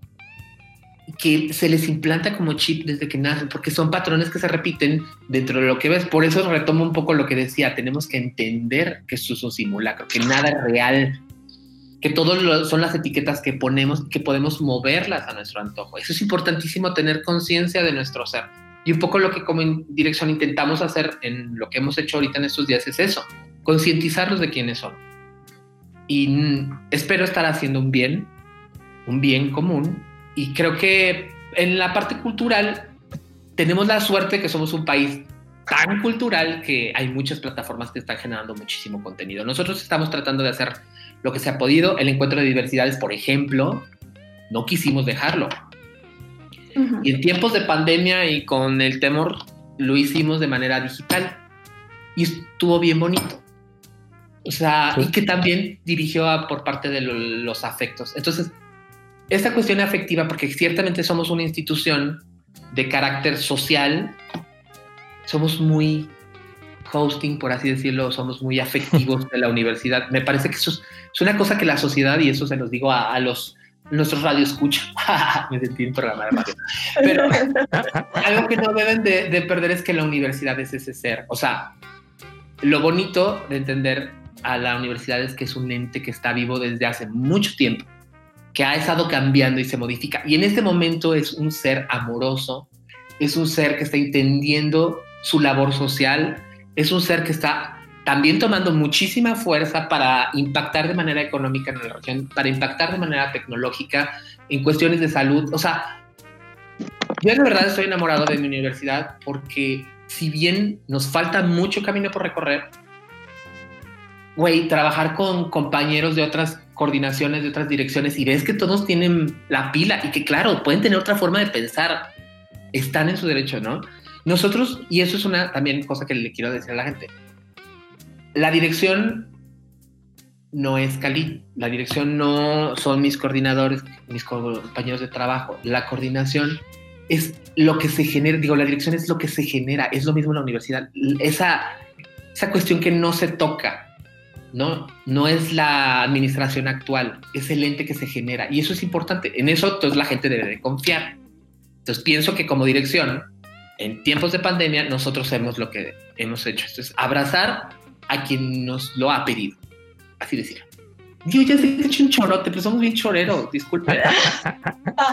que se les implanta como chip desde que nacen, porque son patrones que se repiten dentro de lo que ves. Por eso retomo un poco lo que decía, tenemos que entender que esto es un simulacro, que nada es real, que todo son las etiquetas que ponemos, que podemos moverlas a nuestro antojo. Eso es importantísimo tener conciencia de nuestro ser. Y un poco lo que como dirección intentamos hacer en lo que hemos hecho ahorita en estos días es eso, concientizarlos de quiénes son. Y espero estar haciendo un bien, un bien común. Y creo que en la parte cultural tenemos la suerte que somos un país tan cultural que hay muchas plataformas que están generando muchísimo contenido. Nosotros estamos tratando de hacer lo que se ha podido. El encuentro de diversidades, por ejemplo, no quisimos dejarlo. Y en tiempos de pandemia y con el temor, lo hicimos de manera digital. Y estuvo bien bonito. O sea, y que también dirigió por parte de los afectos. Entonces, esta cuestión afectiva, porque ciertamente somos una institución de carácter social, somos muy hosting, por así decirlo, somos muy afectivos de la universidad. Me parece que eso es, una cosa que la sociedad, y eso se los digo a, a los nuestros radioescuchas, me sentí en programa de radio, algo que no deben de, de, perder es que la universidad es ese ser. O sea, lo bonito de entender a la universidad es que es un ente que está vivo desde hace mucho tiempo, que ha estado cambiando y se modifica. Y en este momento es un ser amoroso, es un ser que está entendiendo su labor social, es un ser que está también tomando muchísima fuerza para impactar de manera económica en la región, para impactar de manera tecnológica en cuestiones de salud. O sea, yo de verdad estoy enamorado de mi universidad porque si bien nos falta mucho camino por recorrer, güey, trabajar con compañeros de otras coordinaciones, de otras direcciones y ves que todos tienen la pila y que claro, pueden tener otra forma de pensar, están en su derecho, ¿no? Nosotros, y eso es una también cosa que le quiero decir a la gente, la dirección no es Cali, la dirección no son mis coordinadores, mis compañeros de trabajo, la coordinación es lo que se genera, digo, la dirección es lo que se genera, es lo mismo en la universidad, esa, esa cuestión que no se toca, ¿no? No es la administración actual, es el ente que se genera. Y eso es importante, en eso entonces la gente debe de confiar. Entonces pienso que como dirección, en tiempos de pandemia, nosotros hacemos lo que hemos hecho, esto es abrazar a quien nos lo ha pedido. Así decir. Yo ya sé que hecho un chorote, pero somos bien choreros, disculpe.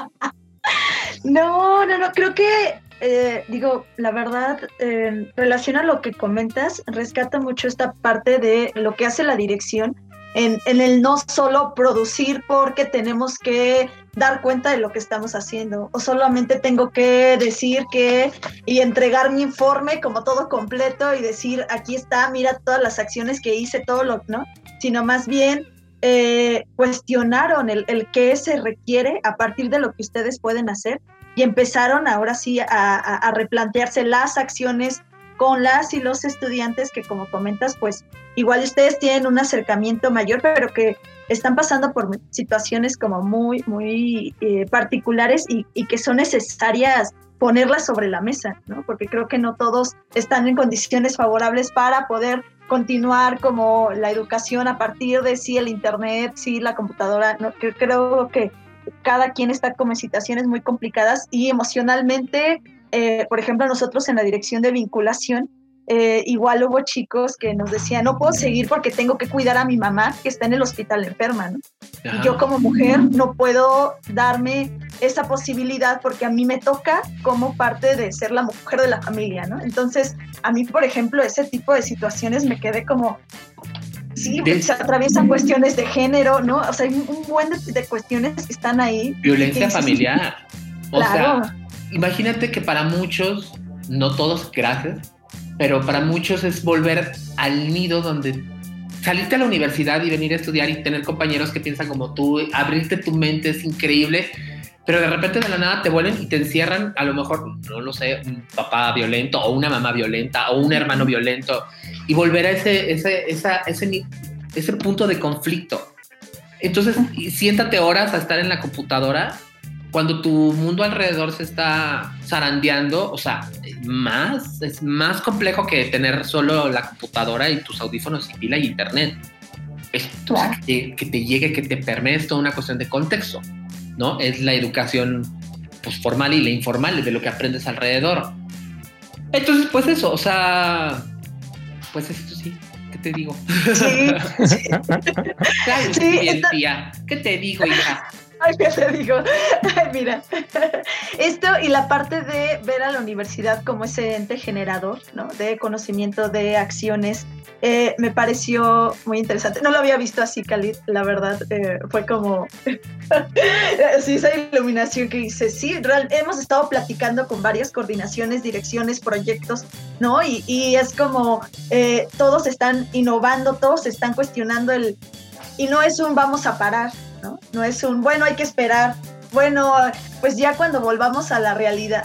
no, no, no, creo que, eh, digo, la verdad, eh, relaciona lo que comentas, rescata mucho esta parte de lo que hace la dirección en, el no solo producir porque tenemos que dar cuenta de lo que estamos haciendo o solamente tengo que decir que y entregar mi informe como todo completo y decir aquí está, mira todas las acciones que hice, todo lo, ¿no? Sino más bien eh, cuestionaron el, el qué se requiere a partir de lo que ustedes pueden hacer y empezaron ahora sí a, a replantearse las acciones con las y los estudiantes que como comentas, pues igual ustedes tienen un acercamiento mayor, pero que están pasando por situaciones como muy, muy eh, particulares y, que son necesarias ponerlas sobre la mesa, ¿no? Porque creo que no todos están en condiciones favorables para poder continuar como la educación a partir de sí el internet, sí la computadora, ¿no? creo que cada quien está como en situaciones muy complicadas y emocionalmente eh, por ejemplo, nosotros en la dirección de vinculación, eh, igual hubo chicos que nos decían, no puedo seguir porque tengo que cuidar a mi mamá que está en el hospital enferma, ¿no? Y yo como mujer no puedo darme esa posibilidad porque a mí me toca como parte de ser la mujer de la familia, ¿no? Entonces, a mí, por ejemplo, ese tipo de situaciones me quedé como, sí, se atraviesan cuestiones de género, ¿no? O sea, hay un buen de, cuestiones que están ahí. Violencia familiar. O claro. sea, imagínate que para muchos, no todos, gracias, pero para muchos es volver al nido donde salirte a la universidad y venir a estudiar y tener compañeros que piensan como tú, abrirte tu mente es increíble, pero de repente de la nada te vuelven y te encierran, a lo mejor, no lo sé, un papá violento o una mamá violenta o un hermano violento y volver a ese, ese, esa, ese, ese punto de conflicto. Entonces, siéntate horas a estar en la computadora cuando tu mundo alrededor se está zarandeando, o sea, más, es más complejo que tener solo la computadora y tus audífonos y pila y internet. Es que, te, llegue, que te permee, es toda una cuestión de contexto, ¿no? Es la educación pues, formal y la informal, de lo que aprendes alrededor. Entonces, pues eso, o sea, pues esto sí, ¿qué te digo? Sí. claro, sí, ¿Qué te digo, hija? Ay, ¿qué te digo? Ay, mira. Esto y la parte de ver a la universidad como ese ente generador, ¿no? De conocimiento, de acciones, eh, me pareció muy interesante. No lo había visto así, Khalid, la verdad. Eh, fue como. sí, esa iluminación que hice. Sí, hemos estado platicando con varias coordinaciones, direcciones, proyectos, ¿no? Y, y es como eh, todos están innovando, todos están cuestionando el. Y no es un vamos a parar, ¿no? No es un bueno, hay que esperar. Bueno, pues ya cuando volvamos a la realidad,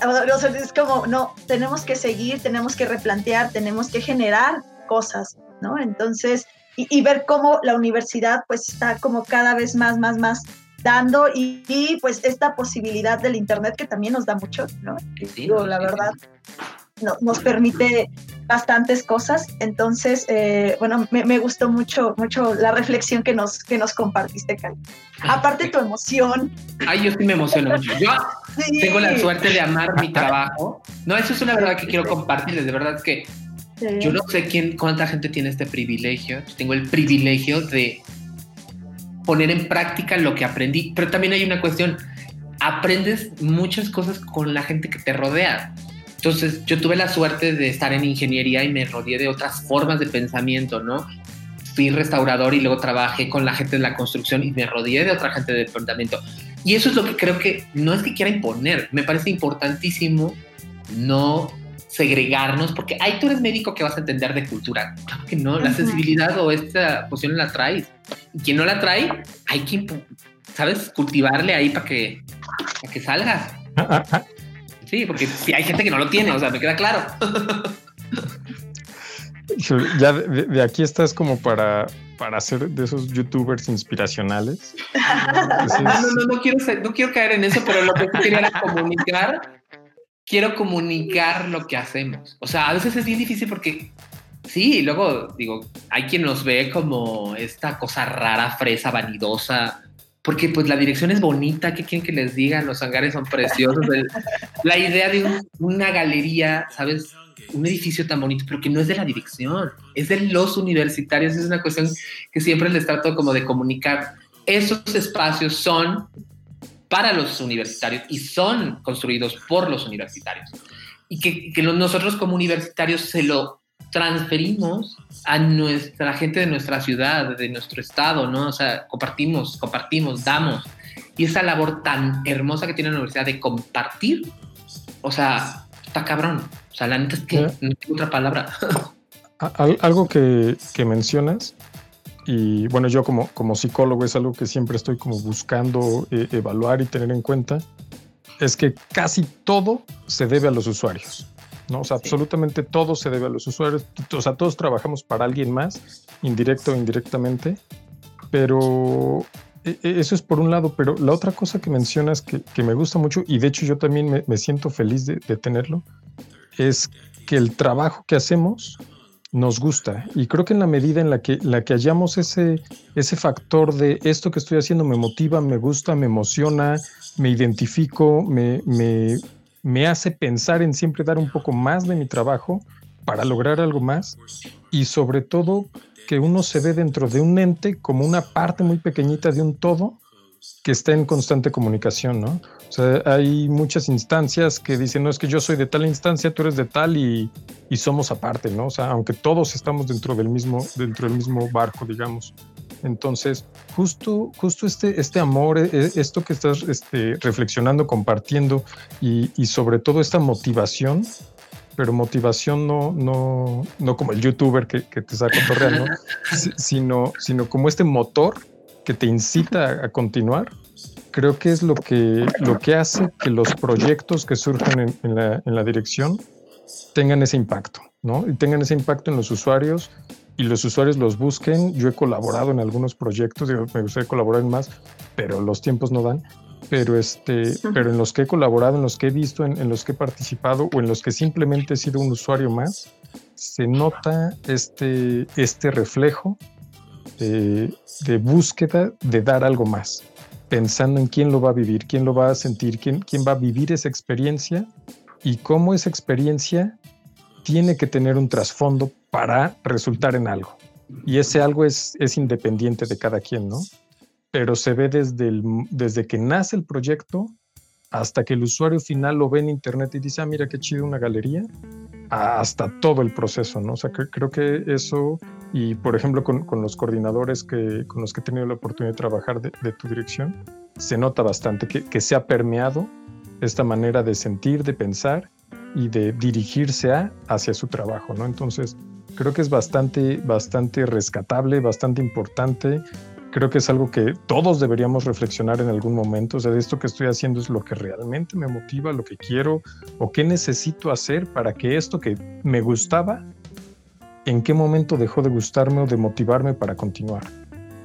es como, no, tenemos que seguir, tenemos que replantear, tenemos que generar cosas, ¿no? Entonces, y, ver cómo la universidad pues está como cada vez más, más, más dando y, pues esta posibilidad del Internet que también nos da mucho, ¿no? Digo, la verdad, nos permite bastantes cosas. Entonces, eh, bueno, me, gustó mucho, mucho la reflexión que nos, que nos compartiste, Cali. Aparte tu emoción. Ay, yo sí me emociono mucho. Yo tengo la suerte de amar mi trabajo. No, eso es una verdad que quiero compartirles. De verdad es que yo no sé quién, cuánta gente tiene este privilegio. tengo el privilegio de poner en práctica lo que aprendí, pero también hay una cuestión. Aprendes muchas cosas con la gente que te rodea. Entonces, yo tuve la suerte de estar en ingeniería y me rodeé de otras formas de pensamiento, ¿no? Fui restaurador y luego trabajé con la gente de la construcción y me rodeé de otra gente de pensamiento. Y eso es lo que creo que no es que quiera imponer, me parece importantísimo no segregarnos, porque ahí tú eres médico que vas a entender de cultura. Claro que no, la sensibilidad o esta posición la traes. Y quien no la trae, hay que, ¿sabes? Cultivarle ahí para que, para que salga. Sí, porque si hay gente que no lo tiene, o sea, me queda claro. Ya de, aquí estás como para, para ser de esos youtubers inspiracionales. no, no, no, quiero, no quiero caer en eso, pero lo que quería era comunicar quiero comunicar lo que hacemos. O sea, a veces es bien difícil porque sí, luego digo, hay quien nos ve como esta cosa rara, fresa, vanidosa, porque pues la dirección es bonita, ¿qué quieren que les digan? Los hangares son preciosos. la idea de una galería, ¿sabes? Un edificio tan bonito, pero que no es de la dirección, es de los universitarios, es una cuestión que siempre les trato como de comunicar. Esos espacios son para los universitarios y son construidos por los universitarios. Y que, nosotros como universitarios se lo transferimos a nuestra gente de nuestra ciudad, de nuestro estado, ¿no? O sea, compartimos, compartimos, damos. Y esa labor tan hermosa que tiene la universidad de compartir, o sea, está cabrón. O sea, la neta es que no tengo otra palabra. Algo que, que mencionas y bueno, yo como, como psicólogo es algo que siempre estoy como buscando eh, evaluar y tener en cuenta, es que casi todo se debe a los usuarios. ¿No? O sea, absolutamente todo se debe a los usuarios. O sea, todos trabajamos para alguien más, indirecto o indirectamente, pero e, e, eso es por un lado, pero la otra cosa que mencionas que, que me gusta mucho, y de hecho yo también me, me siento feliz de, de, tenerlo, es que el trabajo que hacemos nos gusta. Y creo que en la medida en la que, la que hallamos ese, ese factor de esto que estoy haciendo me motiva, me gusta, me emociona, me identifico, me, me, me hace pensar en siempre dar un poco más de mi trabajo para lograr algo más y sobre todo que uno se ve dentro de un ente como una parte muy pequeñita de un todo que está en constante comunicación, ¿no? O sea, hay muchas instancias que dicen, no es que yo soy de tal instancia, tú eres de tal y, y somos aparte, ¿no? O sea, aunque todos estamos dentro del mismo, dentro del mismo barco, digamos. Entonces, justo, justo este, este amor, e, e, esto que estás este, reflexionando, compartiendo y, y, sobre todo esta motivación, pero motivación no, no, no como el youtuber que, que te saca torreando, sino, sino como este motor que te incita a continuar, creo que es lo que, lo que hace que los proyectos que surgen en, la, en la, dirección tengan ese impacto, ¿no? Y tengan ese impacto en los usuarios y los usuarios los busquen. Yo he colaborado en algunos proyectos, me gustaría colaborar en más, pero los tiempos no dan. Pero, este, pero en los que he colaborado, en los que he visto, en, en los que he participado o en los que simplemente he sido un usuario más, se nota este, este reflejo de, búsqueda de dar algo más. pensando en quién lo va a vivir, quién lo va a sentir, quién, quién va a vivir esa experiencia y cómo esa experiencia tiene que tener un trasfondo para resultar en algo. Y ese algo es, es independiente de cada quien, ¿no? Pero se ve desde, el, desde que nace el proyecto hasta que el usuario final lo ve en internet y dice, ah, mira qué chido una galería, hasta todo el proceso, ¿no? O sea, creo que eso, y por ejemplo con, los coordinadores que, con los que he tenido la oportunidad de trabajar de, tu dirección, se nota bastante que, que, se ha permeado esta manera de sentir, de pensar y de dirigirse a, hacia su trabajo, ¿no? Entonces, creo que es bastante, bastante rescatable, bastante importante creo que es algo que todos deberíamos reflexionar en algún momento. O sea, esto que estoy haciendo es lo que realmente me motiva, lo que quiero o qué necesito hacer para que esto que me gustaba, en qué momento dejó de gustarme o de motivarme para continuar.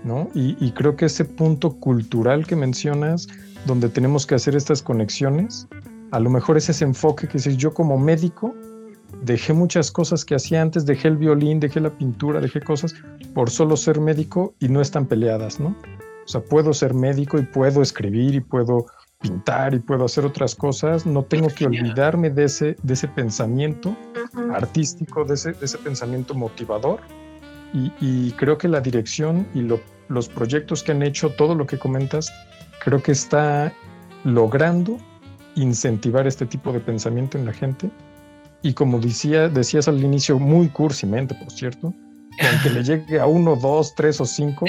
¿no? Y creo que ese punto cultural que mencionas, donde tenemos que hacer estas conexiones, a lo mejor es ese enfoque que si yo como médico dejé muchas cosas que hacía antes, dejé el violín, dejé la pintura, dejé cosas por solo ser médico y no están peleadas, ¿no? O sea, puedo ser médico y puedo escribir y puedo pintar y puedo hacer otras cosas, no tengo que olvidarme de ese, de ese pensamiento artístico, de ese, de ese, pensamiento motivador. Y, creo que la dirección y los proyectos que han hecho, todo lo que comentas, creo que está logrando incentivar este tipo de pensamiento en la gente y como decía, decías al inicio, muy cursimente, por cierto, que aunque le llegue a uno, dos, tres o cinco,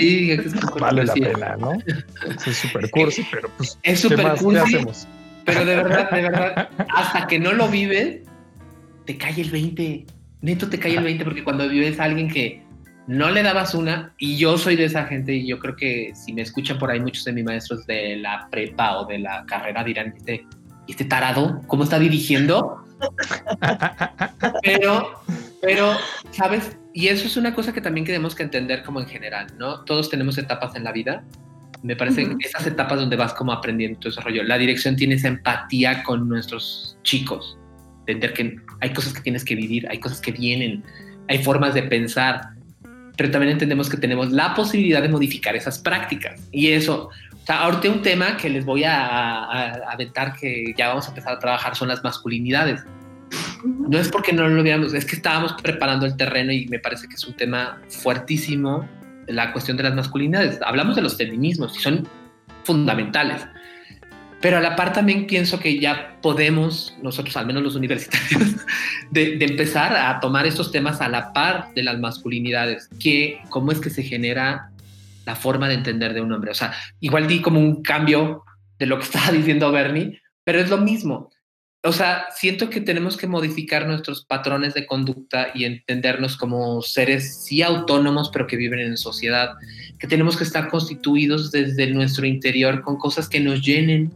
vale la pena, ¿no? Es súper cursi, pero pues, es súper cursi. Pero de verdad, de verdad, hasta que no lo vives, te cae el 20. Neto te cae el 20 porque cuando vives a alguien que no le dabas una, y yo soy de esa gente, y yo creo que si me escuchan por ahí muchos de mis maestros de la prepa o de la carrera dirán, este, este tarado, ¿cómo está dirigiendo? pero, pero, ¿sabes? Y eso es una cosa que también tenemos que entender como en general, ¿no? Todos tenemos etapas en la vida. Me parece que esas etapas donde vas como aprendiendo tu desarrollo. La dirección tiene esa empatía con nuestros chicos. Entender que hay cosas que tienes que vivir, hay cosas que vienen, hay formas de pensar. Pero también entendemos que tenemos la posibilidad de modificar esas prácticas. Y eso, sea, ahorita un tema que les voy a, aventar que ya vamos a empezar a trabajar son las masculinidades. No es porque no lo veamos, es que estábamos preparando el terreno y me parece que es un tema fuertísimo la cuestión de las masculinidades. Hablamos de los feminismos y son fundamentales. Pero a la par también pienso que ya podemos, nosotros al menos los universitarios, de, de, empezar a tomar estos temas a la par de las masculinidades, que cómo es que se genera la forma de entender de un hombre. O sea, igual di como un cambio de lo que estaba diciendo Bernie, pero es lo mismo. O sea, siento que tenemos que modificar nuestros patrones de conducta y entendernos como seres sí autónomos, pero que viven en sociedad, que tenemos que estar constituidos desde nuestro interior con cosas que nos llenen,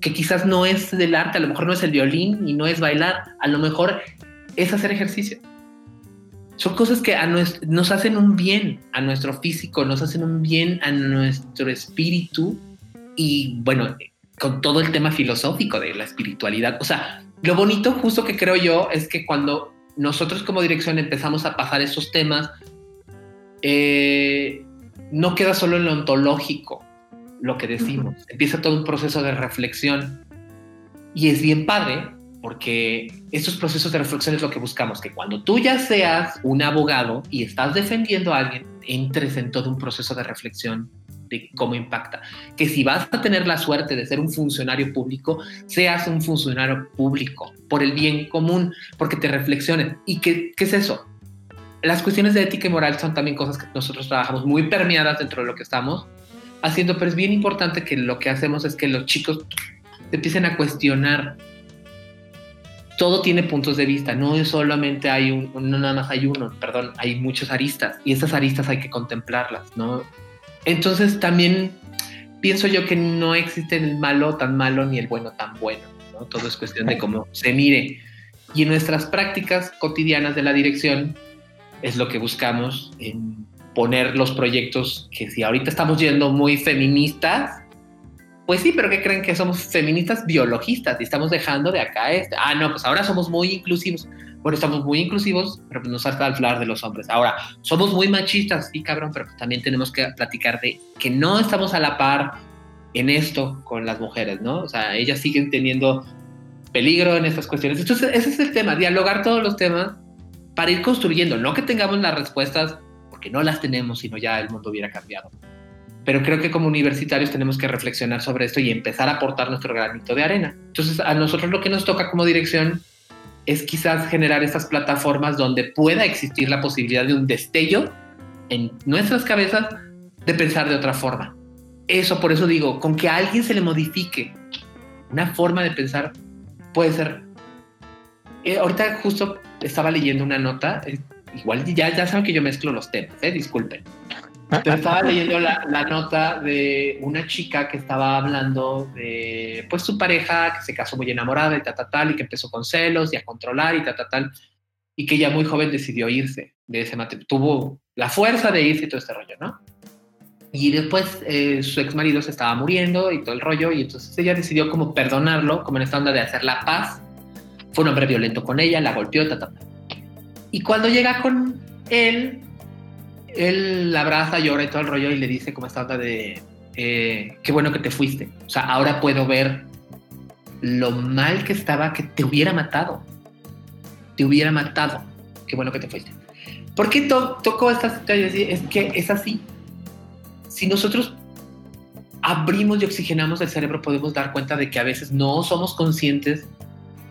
que quizás no es del arte, a lo mejor no es el violín y no es bailar, a lo mejor es hacer ejercicio son cosas que a nos hacen un bien a nuestro físico, nos hacen un bien a nuestro espíritu y bueno, con todo el tema filosófico de la espiritualidad. O sea, lo bonito justo que creo yo es que cuando nosotros como dirección empezamos a pasar esos temas, eh, no queda solo en lo ontológico lo que decimos, empieza todo un proceso de reflexión. Y es bien padre porque estos procesos de reflexión es lo que buscamos, que cuando tú ya seas un abogado y estás defendiendo a alguien, entres en todo un proceso de reflexión de cómo impacta. Que si vas a tener la suerte de ser un funcionario público, seas un funcionario público por el bien común, porque te reflexiones. ¿Y qué, qué es eso? Las cuestiones de ética y moral son también cosas que nosotros trabajamos muy permeadas dentro de lo que estamos haciendo, pero es bien importante que lo que hacemos es que los chicos empiecen a cuestionar todo tiene puntos de vista, no solamente hay un, no nada más hay uno, perdón, hay muchos aristas y esas aristas hay que contemplarlas, ¿no? Entonces también pienso yo que no existe el malo tan malo ni el bueno tan bueno, ¿no? Todo es cuestión de cómo se mire. Y en nuestras prácticas cotidianas de la dirección es lo que buscamos en poner los proyectos que si ahorita estamos yendo muy feministas, pues sí, pero ¿qué creen que somos feministas biologistas y estamos dejando de acá este? Ah, no, pues ahora somos muy inclusivos. Bueno, estamos muy inclusivos, pero pues nos falta hablar de los hombres. Ahora, somos muy machistas, sí, cabrón, pero pues también tenemos que platicar de que no estamos a la par en esto con las mujeres, ¿no? O sea, ellas siguen teniendo peligro en estas cuestiones. Entonces, ese es el tema, dialogar todos los temas para ir construyendo, no que tengamos las respuestas, porque no las tenemos, sino ya el mundo hubiera cambiado. Pero creo que como universitarios tenemos que reflexionar sobre esto y empezar a aportar nuestro granito de arena. Entonces, a nosotros lo que nos toca como dirección es quizás generar estas plataformas donde pueda existir la posibilidad de un destello en nuestras cabezas de pensar de otra forma. Eso, por eso digo, con que a alguien se le modifique una forma de pensar, puede ser. Eh, ahorita justo estaba leyendo una nota, eh, igual ya, ya saben que yo mezclo los temas, eh, disculpen. Estaba leyendo la, la, nota de una chica que estaba hablando de pues su pareja que se casó muy enamorada y tal, tal, tal, y que empezó con celos y a controlar y tal, tal, tal, y que ya muy joven decidió irse de ese matrimonio. Tuvo la fuerza de irse y todo este rollo, ¿no? Y después eh, su ex marido se estaba muriendo y todo el rollo, y entonces ella decidió como perdonarlo, como en esta onda de hacer la paz. Fue un hombre violento con ella, la golpeó, ta, ta, Y cuando llega con él, él la abraza, llora y todo el rollo y le dice como esta onda de, eh, qué bueno que te fuiste. O sea, ahora puedo ver lo mal que estaba que te hubiera matado. Te hubiera matado. Qué bueno que te fuiste. ¿Por qué to tocó esta situación? Es que es así si nosotros abrimos y oxigenamos el cerebro, podemos dar cuenta de que a veces no somos conscientes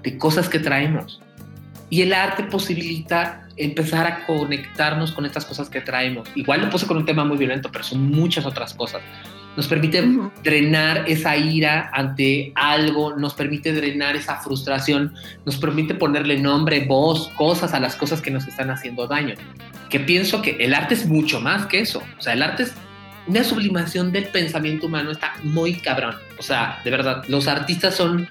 de cosas que traemos. Y el arte posibilita empezar a conectarnos con estas cosas que traemos. Igual lo puse con un tema muy violento, pero son muchas otras cosas. Nos permite drenar esa ira ante algo, nos permite drenar esa frustración, nos permite ponerle nombre, voz, cosas a las cosas que nos están haciendo daño. Que pienso que el arte es mucho más que eso. O sea, el arte es una sublimación del pensamiento humano está muy cabrón. O sea, de verdad, los artistas son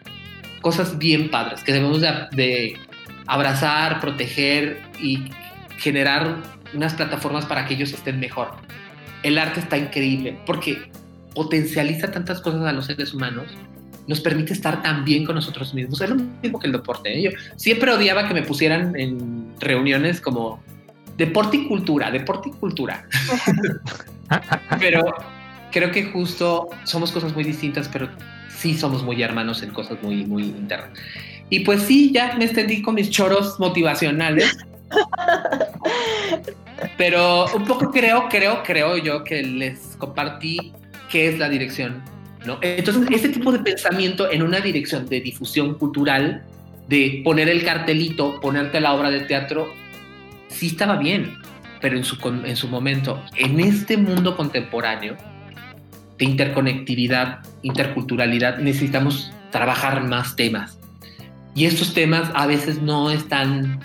cosas bien padres que debemos de, abrazar, proteger y generar unas plataformas para que ellos estén mejor. El arte está increíble porque potencializa tantas cosas a los seres humanos, nos permite estar tan bien con nosotros mismos. Es lo mismo que el deporte. ¿eh? Yo siempre odiaba que me pusieran en reuniones como deporte y cultura, deporte y cultura. pero creo que justo somos cosas muy distintas, pero sí somos muy hermanos en cosas muy, muy internas. Y pues sí, ya me extendí con mis choros motivacionales. pero un poco creo, creo, creo yo que les compartí qué es la dirección. ¿no? Entonces, ese tipo de pensamiento en una dirección de difusión cultural, de poner el cartelito, ponerte la obra de teatro, sí estaba bien pero en su, en su momento, en este mundo contemporáneo de interconectividad, interculturalidad, necesitamos trabajar más temas. Y estos temas a veces no están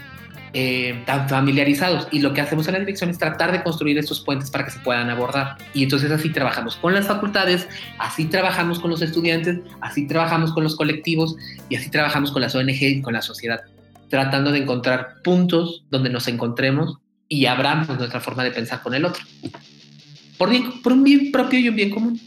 eh, tan familiarizados. Y lo que hacemos en la dirección es tratar de construir estos puentes para que se puedan abordar. Y entonces así trabajamos con las facultades, así trabajamos con los estudiantes, así trabajamos con los colectivos y así trabajamos con las ONG y con la sociedad, tratando de encontrar puntos donde nos encontremos y abramos nuestra forma de pensar con el otro. Por, por un bien propio y un bien común.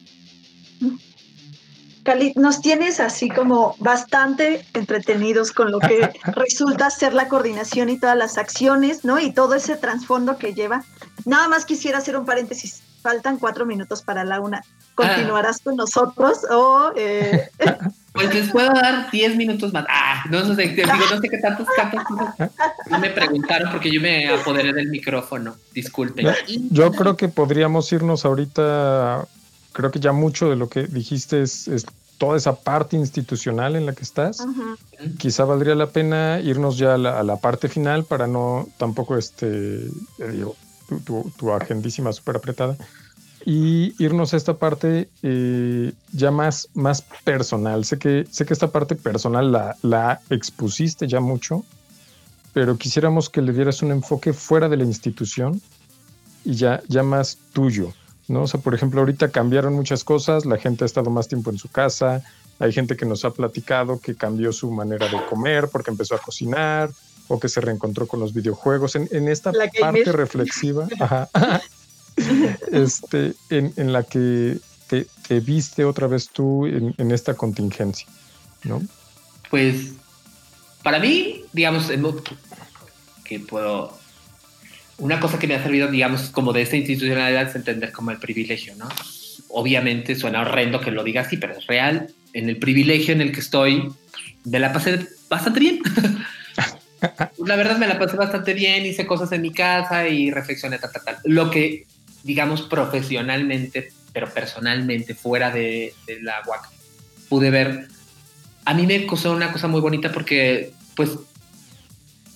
Cali, nos tienes así como bastante entretenidos con lo que resulta ser la coordinación y todas las acciones, ¿no? Y todo ese trasfondo que lleva. Nada más quisiera hacer un paréntesis. Faltan cuatro minutos para la una. ¿Continuarás ah. con nosotros o...? Eh, Pues les puedo dar 10 minutos más. Ah, no sé, digo, no sé qué tantos cantos no me preguntaron porque yo me apoderé del micrófono. Disculpen. Yo creo que podríamos irnos ahorita. Creo que ya mucho de lo que dijiste es, toda esa parte institucional en la que estás. Quizá valdría la pena irnos ya a la, parte final para no tampoco este, digo, tu, tu agendísima súper apretada y irnos a esta parte eh, ya más, más personal. Sé que, sé que esta parte personal la, la expusiste ya mucho, pero quisiéramos que le dieras un enfoque fuera de la institución y ya, ya más tuyo. ¿no? O sea, por ejemplo, ahorita cambiaron muchas cosas, la gente ha estado más tiempo en su casa, hay gente que nos ha platicado que cambió su manera de comer porque empezó a cocinar o que se reencontró con los videojuegos. En, en esta parte reflexiva, ajá, este, en, la que te, viste otra vez tú en, esta contingencia, ¿no? Pues para mí, digamos, que puedo... Una cosa que me ha servido, digamos, como de esta institucionalidad es entender como el privilegio, ¿no? obviamente suena horrendo que lo diga así, pero es real. En el privilegio en el que estoy, me la pasé bastante bien. la verdad me la pasé bastante bien, hice cosas en mi casa y reflexioné, tal, tal, tal. Lo que, digamos, profesionalmente, pero personalmente, fuera de, la UAC, pude ver, a mí me causó una cosa muy bonita porque, pues,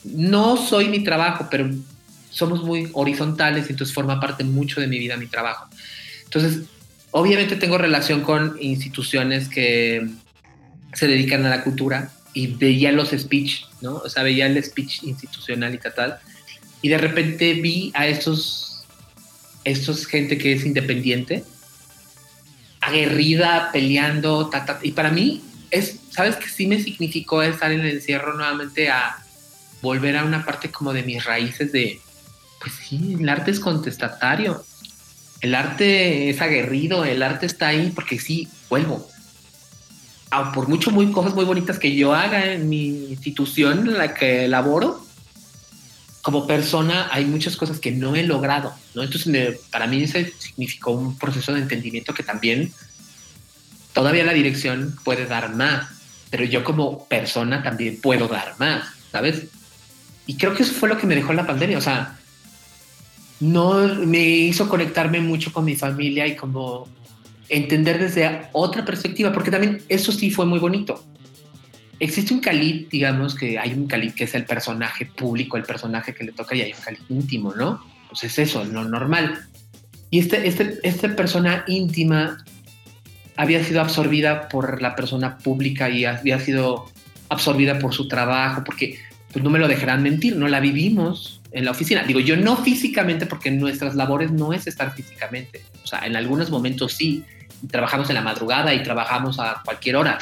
no soy mi trabajo, pero somos muy horizontales y entonces forma parte mucho de mi vida mi trabajo. Entonces, obviamente tengo relación con instituciones que se dedican a la cultura y veía los speech, ¿no? O sea, veía el speech institucional y tal, y de repente vi a estos, estos gente que es independiente, aguerrida, peleando, y para mí es, ¿sabes qué sí me significó estar en el encierro nuevamente a volver a una parte como de mis raíces de, pues sí, el arte es contestatario, el arte es aguerrido, el arte está ahí porque sí, vuelvo. Por mucho muy cosas muy bonitas que yo haga en mi institución en la que laboro, como persona hay muchas cosas que no he logrado, ¿no? Entonces para mí eso significó un proceso de entendimiento que también todavía la dirección puede dar más, pero yo como persona también puedo dar más, ¿sabes? Y creo que eso fue lo que me dejó la pandemia, o sea, no me hizo conectarme mucho con mi familia y como entender desde otra perspectiva, porque también eso sí fue muy bonito. Existe un Khalid, digamos que hay un Khalid que es el personaje público, el personaje que le toca y hay un Khalid íntimo, ¿no? Pues es eso, lo normal. Y este, este, esta persona íntima había sido absorbida por la persona pública y había sido absorbida por su trabajo, porque pues no me lo dejarán mentir, no la vivimos en la oficina. Digo, yo no físicamente, porque nuestras labores no es estar físicamente. O sea, en algunos momentos sí, trabajamos en la madrugada y trabajamos a cualquier hora,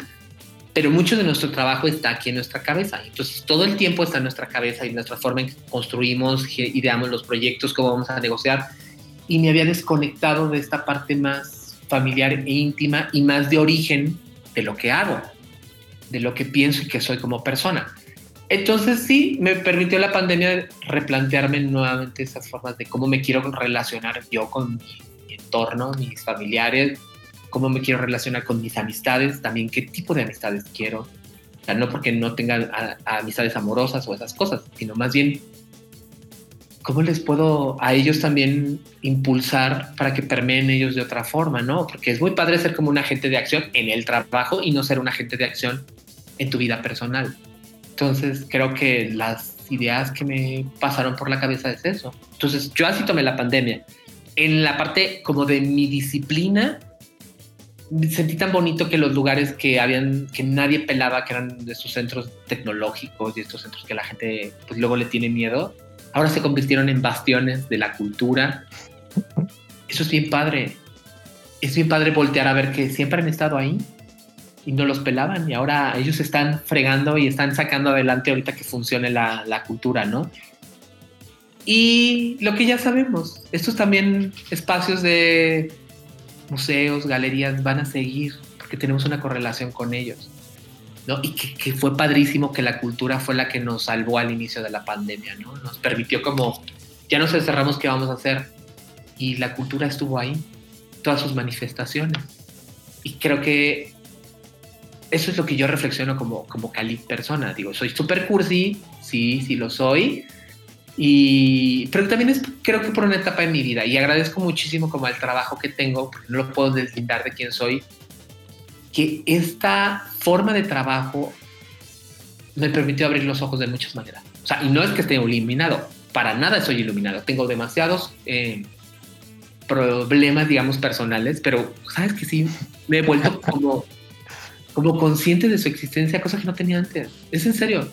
pero mucho de nuestro trabajo está aquí en nuestra cabeza. Entonces, todo el tiempo está en nuestra cabeza y nuestra forma en que construimos, ideamos los proyectos, cómo vamos a negociar. Y me había desconectado de esta parte más familiar e íntima y más de origen de lo que hago, de lo que pienso y que soy como persona. Entonces sí, me permitió la pandemia replantearme nuevamente esas formas de cómo me quiero relacionar yo con entorno, mis familiares, cómo me quiero relacionar con mis amistades, también qué tipo de amistades quiero. O sea, no porque no tenga amistades amorosas o esas cosas, sino más bien cómo les puedo a ellos también impulsar para que permeen ellos de otra forma, ¿no? Porque es muy padre ser como un agente de acción en el trabajo y no ser un agente de acción en tu vida personal. Entonces creo que las ideas que me pasaron por la cabeza es eso. Entonces yo así tomé la pandemia. En la parte como de mi disciplina, sentí tan bonito que los lugares que habían, que nadie pelaba, que eran de estos centros tecnológicos y estos centros que la gente pues luego le tiene miedo, ahora se convirtieron en bastiones de la cultura. Eso es bien padre. Es bien padre voltear a ver que siempre han estado ahí y no los pelaban y ahora ellos están fregando y están sacando adelante ahorita que funcione la, la cultura, ¿no? Y lo que ya sabemos, estos también espacios de museos, galerías van a seguir porque tenemos una correlación con ellos. ¿no? Y que, que, fue padrísimo que la cultura fue la que nos salvó al inicio de la pandemia, ¿no? Nos permitió como, ya nos encerramos, ¿qué vamos a hacer? Y la cultura estuvo ahí, todas sus manifestaciones. Y creo que eso es lo que yo reflexiono como, como Cali persona. Digo, soy súper cursi, sí, sí lo soy. Y, pero también es, creo que por una etapa en mi vida y agradezco muchísimo como el trabajo que tengo, porque no lo puedo deslindar de quién soy, que esta forma de trabajo me permitió abrir los ojos de muchas maneras. O sea, y no es que esté iluminado, para nada soy iluminado. Tengo demasiados eh, problemas, digamos, personales, pero sabes que sí, me he vuelto como como consciente de su existencia, cosa que no tenía antes. Es en serio.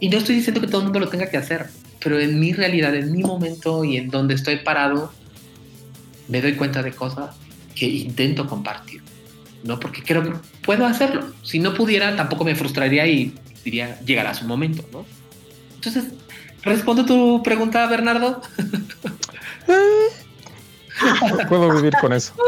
Y no estoy diciendo que todo el mundo lo tenga que hacer, pero en mi realidad, en mi momento y en donde estoy parado, me doy cuenta de cosas que intento compartir. ¿no? Porque creo que puedo hacerlo. Si no pudiera, tampoco me frustraría y diría, llegará su momento, ¿no? Entonces, ¿respondo tu pregunta, Bernardo? puedo vivir con eso.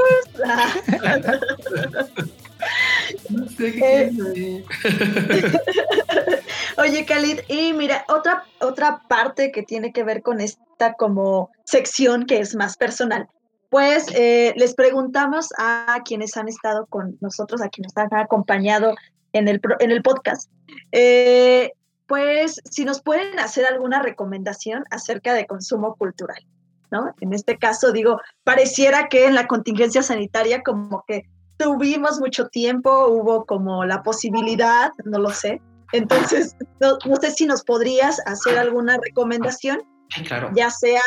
Eh, oye, Khalid, y mira, otra, otra parte que tiene que ver con esta como sección que es más personal. pues eh, les preguntamos a quienes han estado con nosotros, a quienes nos han acompañado en el, en el podcast, eh, pues si nos pueden hacer alguna recomendación acerca de consumo cultural, ¿no? En este caso, digo, pareciera que en la contingencia sanitaria como que tuvimos mucho tiempo, hubo como la posibilidad, no lo sé. Entonces, no, sé si nos podrías hacer alguna recomendación, claro. ya sea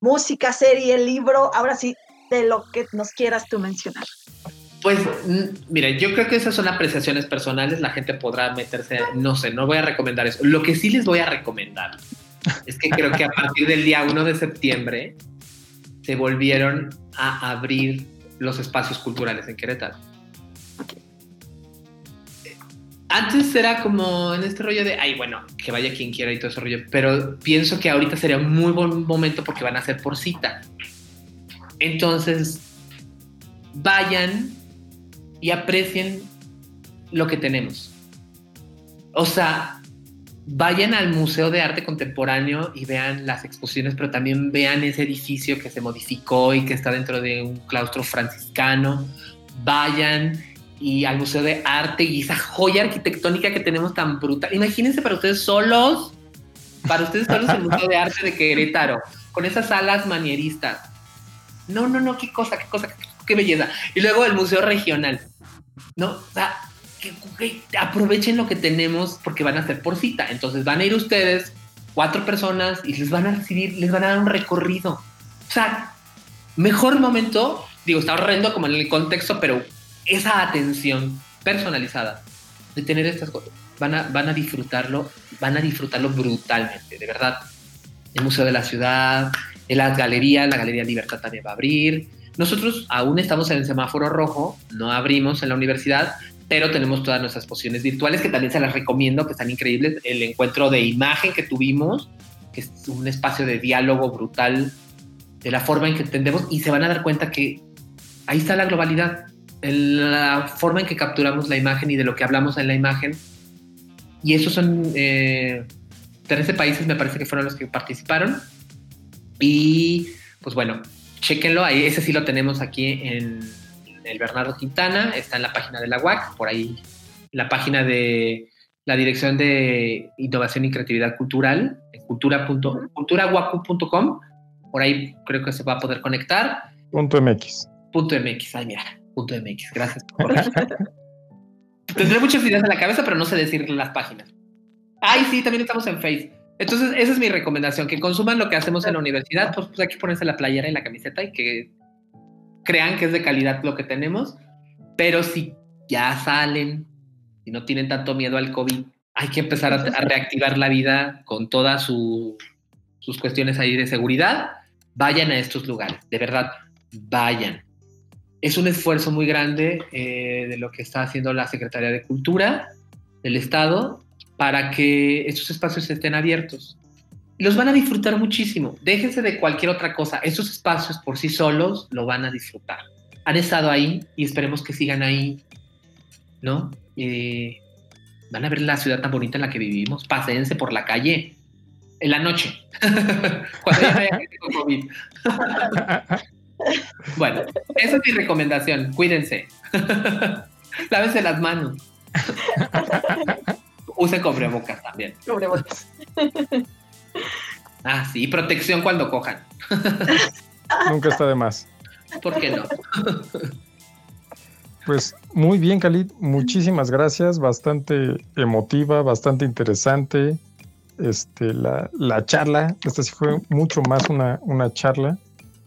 música, serie, libro, ahora sí, de lo que nos quieras tú mencionar. Pues mira, yo creo que esas son apreciaciones personales, la gente podrá meterse, no sé, no voy a recomendar eso. Lo que sí les voy a recomendar es que creo que a partir del día 1 de septiembre se volvieron a abrir los espacios culturales en Querétaro. Antes era como en este rollo de, ay, bueno, que vaya quien quiera y todo ese rollo, pero pienso que ahorita sería un muy buen momento porque van a ser por cita. Entonces, vayan y aprecien lo que tenemos. O sea, vayan al Museo de Arte Contemporáneo y vean las exposiciones, pero también vean ese edificio que se modificó y que está dentro de un claustro franciscano. Vayan y al Museo de Arte y esa joya arquitectónica que tenemos tan brutal. Imagínense para ustedes solos, para ustedes solos el Museo de Arte de Querétaro, con esas salas manieristas. No, no, no, qué cosa, qué cosa, qué belleza. Y luego el Museo Regional. ¿no? O sea, que, aprovechen lo que tenemos porque van a ser por cita. Entonces van a ir ustedes, cuatro personas, y les van a recibir, les van a dar un recorrido. O sea, mejor momento, digo, está horrendo como en el contexto, pero esa atención personalizada de tener estas cosas, van a, van a disfrutarlo, van a disfrutarlo brutalmente, de verdad. El Museo de la Ciudad, en las galerías, la Galería Libertad también va a abrir, nosotros aún estamos en el semáforo rojo, no abrimos en la universidad, pero tenemos todas nuestras posiciones virtuales que también se las recomiendo, que están increíbles. El encuentro de imagen que tuvimos, que es un espacio de diálogo brutal de la forma en que entendemos y se van a dar cuenta que ahí está la globalidad, la forma en que capturamos la imagen y de lo que hablamos en la imagen. Y esos son eh, 13 países, me parece que fueron los que participaron. Y pues bueno, Chequenlo, ahí, ese sí lo tenemos aquí en el Bernardo Quintana, está en la página de la UAC, por ahí la página de la Dirección de Innovación y Creatividad Cultural, cultura.culturaguacu.com, por ahí creo que se va a poder conectar. Punto MX. Punto MX, ay mira, punto MX, gracias. Tendré muchas ideas en la cabeza, pero no sé decir las páginas. Ay, sí, también estamos en Facebook. Entonces, esa es mi recomendación, que consuman lo que hacemos en la universidad, pues, pues hay que ponerse la playera y la camiseta y que crean que es de calidad lo que tenemos, pero si ya salen y no tienen tanto miedo al COVID, hay que empezar a, reactivar la vida con todas sus cuestiones ahí de seguridad, vayan a estos lugares, de verdad, vayan. Es un esfuerzo muy grande eh, de lo que está haciendo la Secretaría de Cultura del Estado para que estos espacios estén abiertos. Los van a disfrutar muchísimo. Déjense de cualquier otra cosa. Estos espacios por sí solos lo van a disfrutar. Han estado ahí y esperemos que sigan ahí, ¿no? Eh, van a ver la ciudad tan bonita en la que vivimos. Pásense por la calle en la noche. Bueno, esa es mi recomendación. Cuídense. Lávense las manos. Use cubrebocas también. Cubrebocas. Ah, sí, protección cuando cojan. Nunca está de más. ¿Por qué no? Pues muy bien, Khalid. Muchísimas gracias. Bastante emotiva, bastante interesante. Este, la, la charla, esta sí fue mucho más una, una charla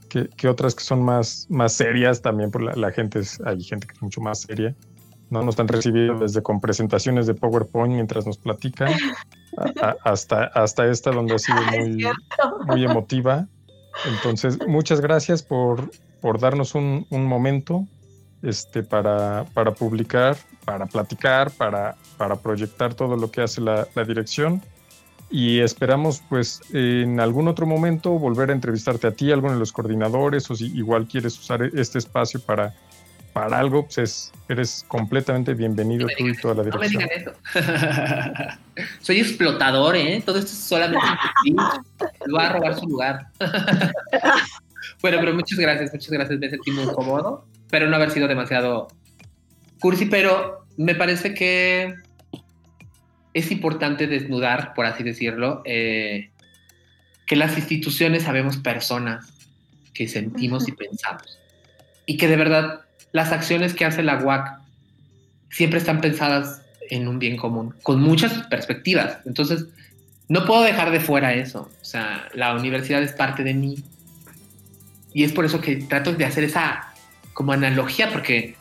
que, que, otras que son más, más serias también, por la, la gente es, hay gente que es mucho más seria. ¿No? Nos han recibido desde con presentaciones de PowerPoint mientras nos platican, hasta, hasta esta donde ha sido muy, muy emotiva. Entonces, muchas gracias por, por darnos un, un momento este, para, para, publicar, para platicar, para, para proyectar todo lo que hace la, la dirección y esperamos pues en algún otro momento volver a entrevistarte a ti, alguno de los coordinadores o si igual quieres usar este espacio para para algo, pues eres completamente bienvenido tú y toda la dirección. No me digan eso. Soy explotador, ¿eh? Todo esto es solamente un va a robar su lugar. bueno, pero muchas gracias, muchas gracias. Me sentí muy cómodo. Espero no haber sido demasiado cursi, pero me parece que es importante desnudar, por así decirlo, eh, que las instituciones sabemos personas que sentimos y pensamos. Y que de verdad las acciones que hace la UAC siempre están pensadas en un bien común, con muchas perspectivas. Entonces, no puedo dejar de fuera eso. O sea, la universidad es parte de mí. Y es por eso que trato de hacer esa como analogía, porque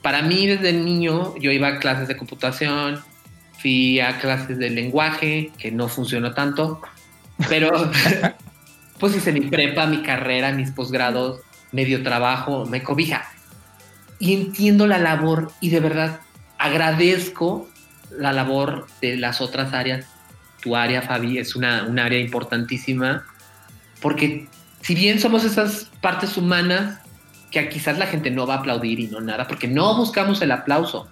para mí desde niño yo iba a clases de computación, fui a clases de lenguaje, que no funcionó tanto, pero pues hice mi prepa, mi carrera, mis posgrados, medio trabajo, me cobija. Y entiendo la labor y de verdad agradezco la labor de las otras áreas tu área, Fabi, es una, un área importantísima, porque si bien somos esas partes humanas que quizás la gente no va a aplaudir y no nada, porque no buscamos el aplauso.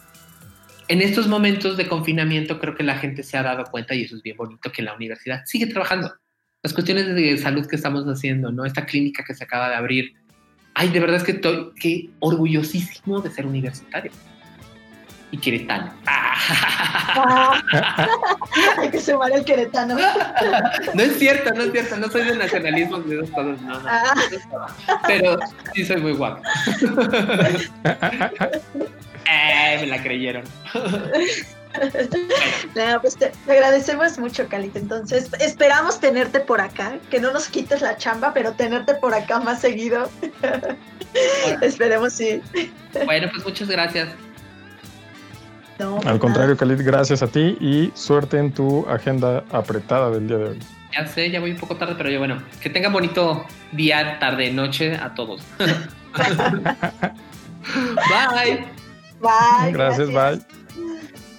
En estos momentos de confinamiento creo que la gente se ha dado cuenta, y eso es bien bonito, que la universidad sigue trabajando. Las cuestiones de salud que estamos haciendo, ¿no? Esta clínica que se acaba de abrir. Ay, de verdad es que estoy qué orgullosísimo de ser universitario y queretano. Ah. Hay que sumar el queretano. No es cierto, no es cierto, no soy de nacionalismo de dos cosas, no, no. Ah. Pero sí soy muy guapo. Eh, me la creyeron. No, pues te, agradecemos mucho, Calita. Entonces, esperamos tenerte por acá, que no nos quites la chamba, pero tenerte por acá más seguido. Esperemos sí. Bueno, pues muchas gracias. Al contrario, Khalid, gracias a ti y suerte en tu agenda apretada del día de hoy. Ya sé, ya voy un poco tarde, pero yo bueno, que tengan bonito día, tarde, noche a todos. bye. Bye. Gracias, bye.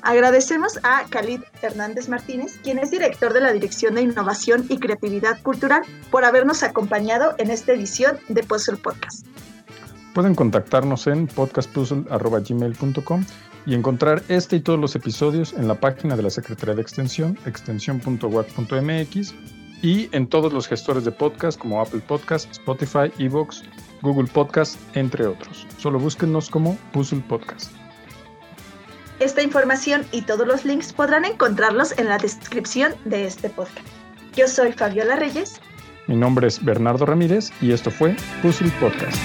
Agradecemos a Khalid Hernández Martínez, quien es director de la Dirección de Innovación y Creatividad Cultural, por habernos acompañado en esta edición de Puzzle Podcast. Pueden contactarnos en podcastpuzzle.gmail.com y encontrar este y todos los episodios en la página de la Secretaría de Extensión, extensión.wac.mx y en todos los gestores de podcast como Apple Podcast, Spotify, Evox, Google Podcast, entre otros. Solo búsquennos como Puzzle Podcast. Esta información y todos los links podrán encontrarlos en la descripción de este podcast. Yo soy Fabiola Reyes. Mi nombre es Bernardo Ramírez y esto fue Puzzle Podcast.